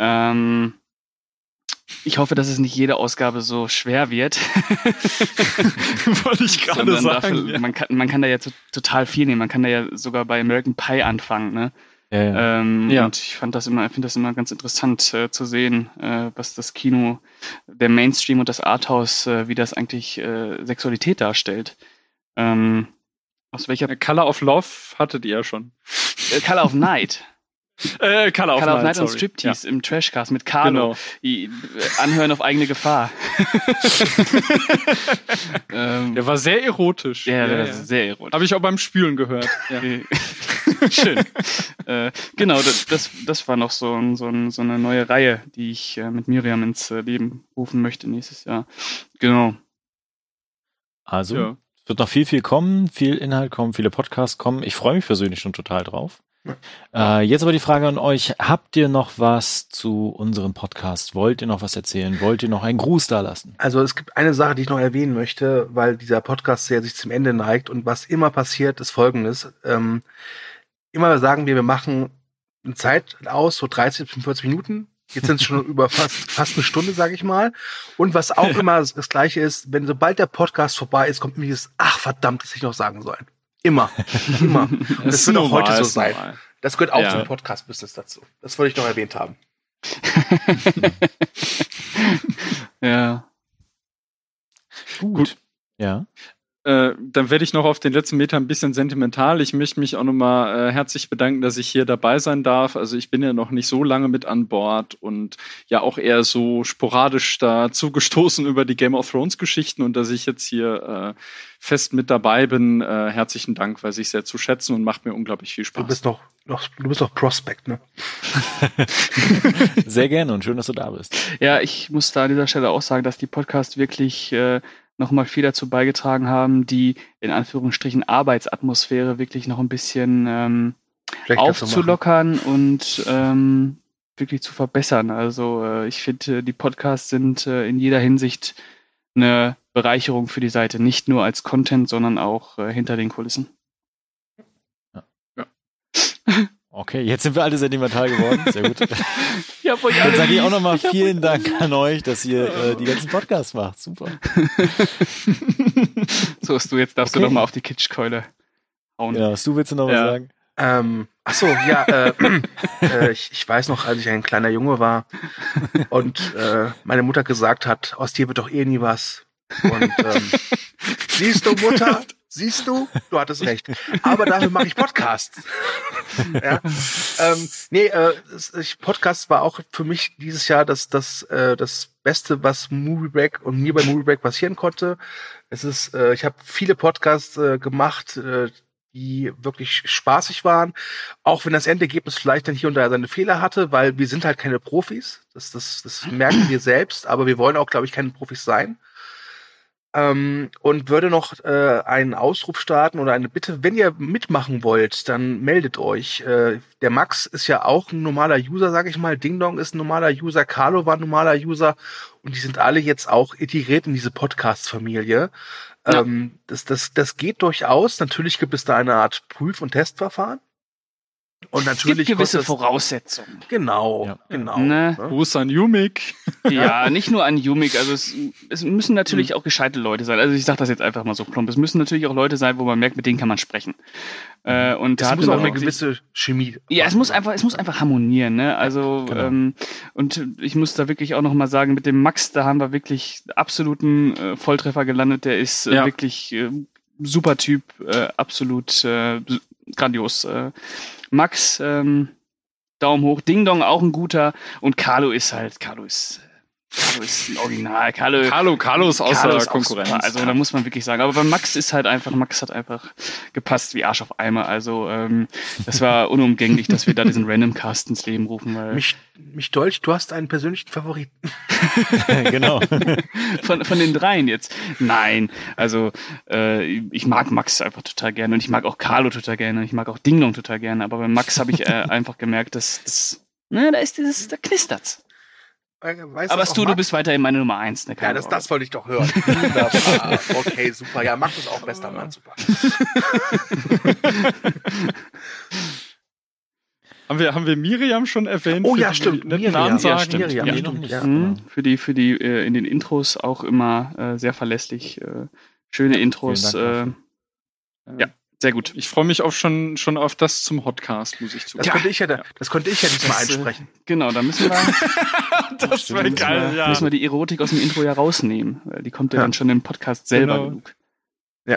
Ähm, ich hoffe, dass es nicht jede Ausgabe so schwer wird. Wollte ich gerade sagen. dafür, ja. man, kann, man kann da ja to total viel nehmen. Man kann da ja sogar bei American Pie anfangen. Ne? ja, ja. Ähm, Ja. Und ich fand das immer, finde das immer ganz interessant äh, zu sehen, äh, was das Kino, der Mainstream und das Arthouse, äh, wie das eigentlich äh, Sexualität darstellt. Ähm, aus welcher Color of Love hattet ihr ja schon. äh, Color of Night. Äh, Color of Color of Night, Night und. Striptease im Trashcast mit Ja, Carlo. genau. Die, äh, anhören auf eigene Gefahr. ähm, Der war sehr erotisch. ja, ja, das ja. ist sehr ironisch. Habe ich auch beim Spülen gehört. Ja. Schön. äh, genau, das, das, das war noch so, so, so eine neue Reihe, die ich äh, mit Miriam ins äh, Leben rufen möchte nächstes Jahr. Genau. Also, Ja. es wird noch viel, viel kommen, viel Inhalt kommen, viele Podcasts kommen. Ich freue mich persönlich schon total drauf. Äh, jetzt aber die Frage an euch, habt ihr noch was zu unserem Podcast? Wollt ihr noch was erzählen? Wollt ihr noch einen Gruß da lassen? Also es gibt eine Sache, die ich noch erwähnen möchte, weil dieser Podcast sehr sich zum Ende neigt und was immer passiert, ist folgendes. Ähm, immer sagen wir, wir machen eine Zeit aus, so 30 bis 45 Minuten. Jetzt sind es schon über fast, fast eine Stunde, sage ich mal. Und was auch immer das, das Gleiche ist, wenn sobald der Podcast vorbei ist, kommt mir dieses, ach verdammt, das hätte ich noch sagen sollen. Immer. Immer. Und das, ist wird auch normal, heute so sein. normal. Das gehört auch Ja. zum Podcast-Business dazu. Das wollte ich noch erwähnt haben. ja. Gut. Ja. Äh, dann werde ich noch auf den letzten Meter ein bisschen sentimental. Ich möchte mich auch nochmal äh, herzlich bedanken, dass ich hier dabei sein darf. Also ich bin ja noch nicht so lange mit an Bord und ja auch eher so sporadisch dazu gestoßen über die Game of Thrones Geschichten und dass ich jetzt hier äh, fest mit dabei bin. Äh, herzlichen Dank, weiß ich sehr zu schätzen und macht mir unglaublich viel Du Spaß. bist noch, noch du bist noch Prospect, ne? Sehr gerne und schön, dass du da bist. Ja, ich muss da an dieser Stelle auch sagen, dass die Podcasts wirklich äh, nochmal viel dazu beigetragen haben, die in Anführungsstrichen Arbeitsatmosphäre wirklich noch ein bisschen ähm, aufzulockern und ähm, wirklich zu verbessern. Also äh, ich finde, äh, die Podcasts sind äh, in jeder Hinsicht eine Bereicherung für die Seite, nicht nur als Content, sondern auch äh, hinter den Kulissen. Okay, jetzt sind wir alle sentimental geworden. Sehr gut. Ja, Dann sage ich auch nochmal vielen Dank an euch, dass ihr äh, die ganzen Podcasts macht. Super. So ist du, jetzt darfst Okay. du doch mal auf die Kitschkeule hauen. Ja, was du willst du noch was Ja. sagen? Ähm, ach so, ja, äh, äh, ich, ich weiß noch, als ich ein kleiner Junge war und äh, meine Mutter gesagt hat, aus dir wird doch eh nie was. Und ähm, siehst du, Mutter, siehst du, du hattest recht. Aber dafür mache ich Podcasts. ja. ähm, nee, äh, ich, Podcast war auch für mich dieses Jahr das, das, äh, das Beste, was Movie Break und mir bei Movie Break passieren konnte. Es ist, äh, ich habe viele Podcasts äh, gemacht, äh, die wirklich spaßig waren, auch wenn das Endergebnis vielleicht dann hier und da seine Fehler hatte, weil wir sind halt keine Profis. Das, das, das merken wir selbst, aber wir wollen auch, glaube ich, keine Profis sein. Ähm, und würde noch äh, einen Ausruf starten oder eine Bitte, wenn ihr mitmachen wollt, dann meldet euch. Äh, der Max ist ja auch ein normaler User, sage ich mal. Ding Dong ist ein normaler User, Carlo war ein normaler User und die sind alle jetzt auch integriert in diese Podcast-Familie. Ja. Ähm, das, das, das geht durchaus. Natürlich gibt es da eine Art Prüf- und Testverfahren. Und Es natürlich gibt gewisse es- Voraussetzungen. Genau, Ja. genau. Ne? Gruß an Yumik. Ja, nicht nur an Yumik. Also es, es müssen natürlich auch gescheite Leute sein. Also ich sage das jetzt einfach mal so plump. Es müssen natürlich auch Leute sein, wo man merkt, mit denen kann man sprechen. Äh, und da Es hat muss auch eine gewisse Chemie. Ja, es muss einfach, es muss einfach harmonieren, ne? Also Genau. ähm, und ich muss da wirklich auch noch mal sagen, mit dem Max, da haben wir wirklich absoluten äh, Volltreffer gelandet. Der ist äh, Ja. wirklich äh, super Typ, äh, absolut äh, grandios. Max, ähm, Daumen hoch, Ding Dong auch ein guter. Und Carlo ist halt, Carlo ist, Carlo ist ein Original. Carlo, Carlo, Carlo ist außer Carlo auch Konkurrenz. super. Also da muss man wirklich sagen. Aber bei Max ist halt einfach, Max hat einfach gepasst wie Arsch auf Eimer. Also ähm, das war unumgänglich, dass wir da diesen Random Cast ins Leben rufen, weil Mich, mich Dolch, du hast einen persönlichen Favoriten. genau. von, von den dreien jetzt. Nein, also äh, ich mag Max einfach total gerne und ich mag auch Carlo total gerne und ich mag auch Ding Dong total gerne. Aber bei Max habe ich äh, einfach gemerkt, dass das, ne, da ist dieses, da knistert's. Äh, weißt Aber Stu, du bist weiterhin meine Nummer eins. Ne, Ja, das, das wollte ich doch hören. Wunderbar. Okay, super. Ja, mach das auch, bester Mann. Super. Haben wir, haben wir Miriam schon erwähnt? Oh ja, stimmt. Miriam. Ja, stimmt. Miriam, Ja, stimmt, ja. Mhm, für die, für die äh, in den Intros auch immer äh, sehr verlässlich. Äh, schöne Intros. Vielen Äh, ja, sehr gut. Ich freue mich auch schon, schon auf das zum Hotcast, muss ich Das zugeben. könnte ich ja, da- das könnte ich ja diesmal Das, äh, einsprechen. Genau, da müssen wir, das da müssen, wir, müssen wir die Erotik aus dem Intro ja rausnehmen, weil die kommt ja, Ja. dann schon im Podcast selber Genau. genug.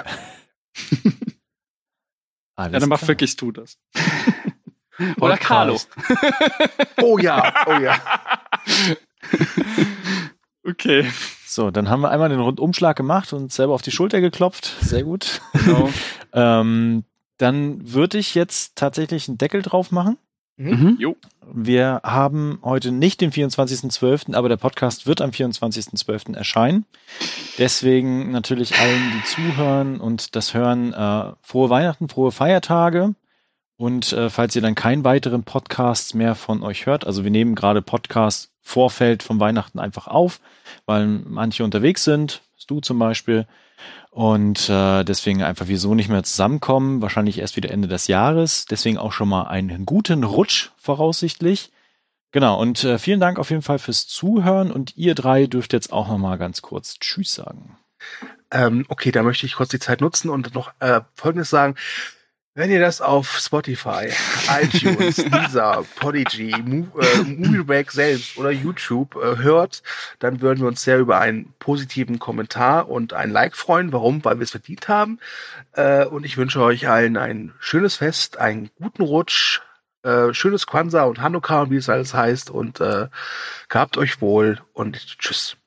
Alles Ja, dann mach klar. wirklich du das. Oder Carlo. Oh ja, oh ja. Okay. So, dann haben wir einmal den Rundumschlag gemacht und selber auf die Schulter geklopft. Sehr gut. Genau. ähm, dann würde ich jetzt tatsächlich einen Deckel drauf machen. Mhm. Jo. Wir haben heute nicht den 24.12., aber der Podcast wird am 24.12. erscheinen. Deswegen natürlich allen, die zuhören und das hören, äh, frohe Weihnachten, frohe Feiertage Und äh, falls ihr dann keinen weiteren Podcast mehr von euch hört, also wir nehmen gerade Podcast Vorfeld von Weihnachten einfach auf, weil manche unterwegs sind, du zum Beispiel, und äh, deswegen einfach wieso nicht mehr zusammenkommen, wahrscheinlich erst wieder Ende des Jahres, deswegen auch schon mal einen guten Rutsch voraussichtlich. Genau, und äh, vielen Dank auf jeden Fall fürs Zuhören und ihr drei dürft jetzt auch noch mal ganz kurz Tschüss sagen. Ähm, okay, da möchte ich kurz die Zeit nutzen und noch äh, Folgendes sagen. Wenn ihr das auf Spotify, iTunes, Deezer, Podigy, Mo äh, Movieback selbst oder YouTube äh, hört, dann würden wir uns sehr über einen positiven Kommentar und ein Like freuen. Warum? Weil wir es verdient haben. Äh, und ich wünsche euch allen ein schönes Fest, einen guten Rutsch, schönes Kwanzaa und Hanukkah und wie es alles heißt. Und gehabt euch wohl und tschüss.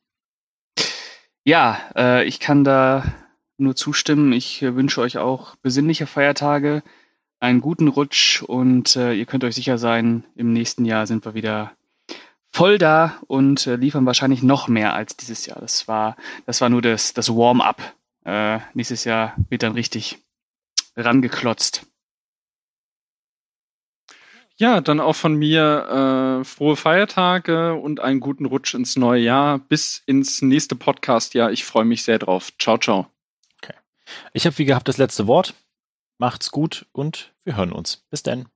Ja, ich kann da nur zustimmen. Ich äh, wünsche euch auch besinnliche Feiertage, einen guten Rutsch und äh, ihr könnt euch sicher sein, im nächsten Jahr sind wir wieder voll da und äh, liefern wahrscheinlich noch mehr als dieses Jahr. Das war, das war nur das, das Warm-up. Äh, nächstes Jahr wird dann richtig rangeklotzt. Ja, dann auch von mir äh, frohe Feiertage und einen guten Rutsch ins neue Jahr. Bis ins nächste Podcast-Jahr. Ich freue mich sehr drauf. Ciao, ciao. Ich habe wie gehabt das letzte Wort. Macht's gut und wir hören uns. Bis dann.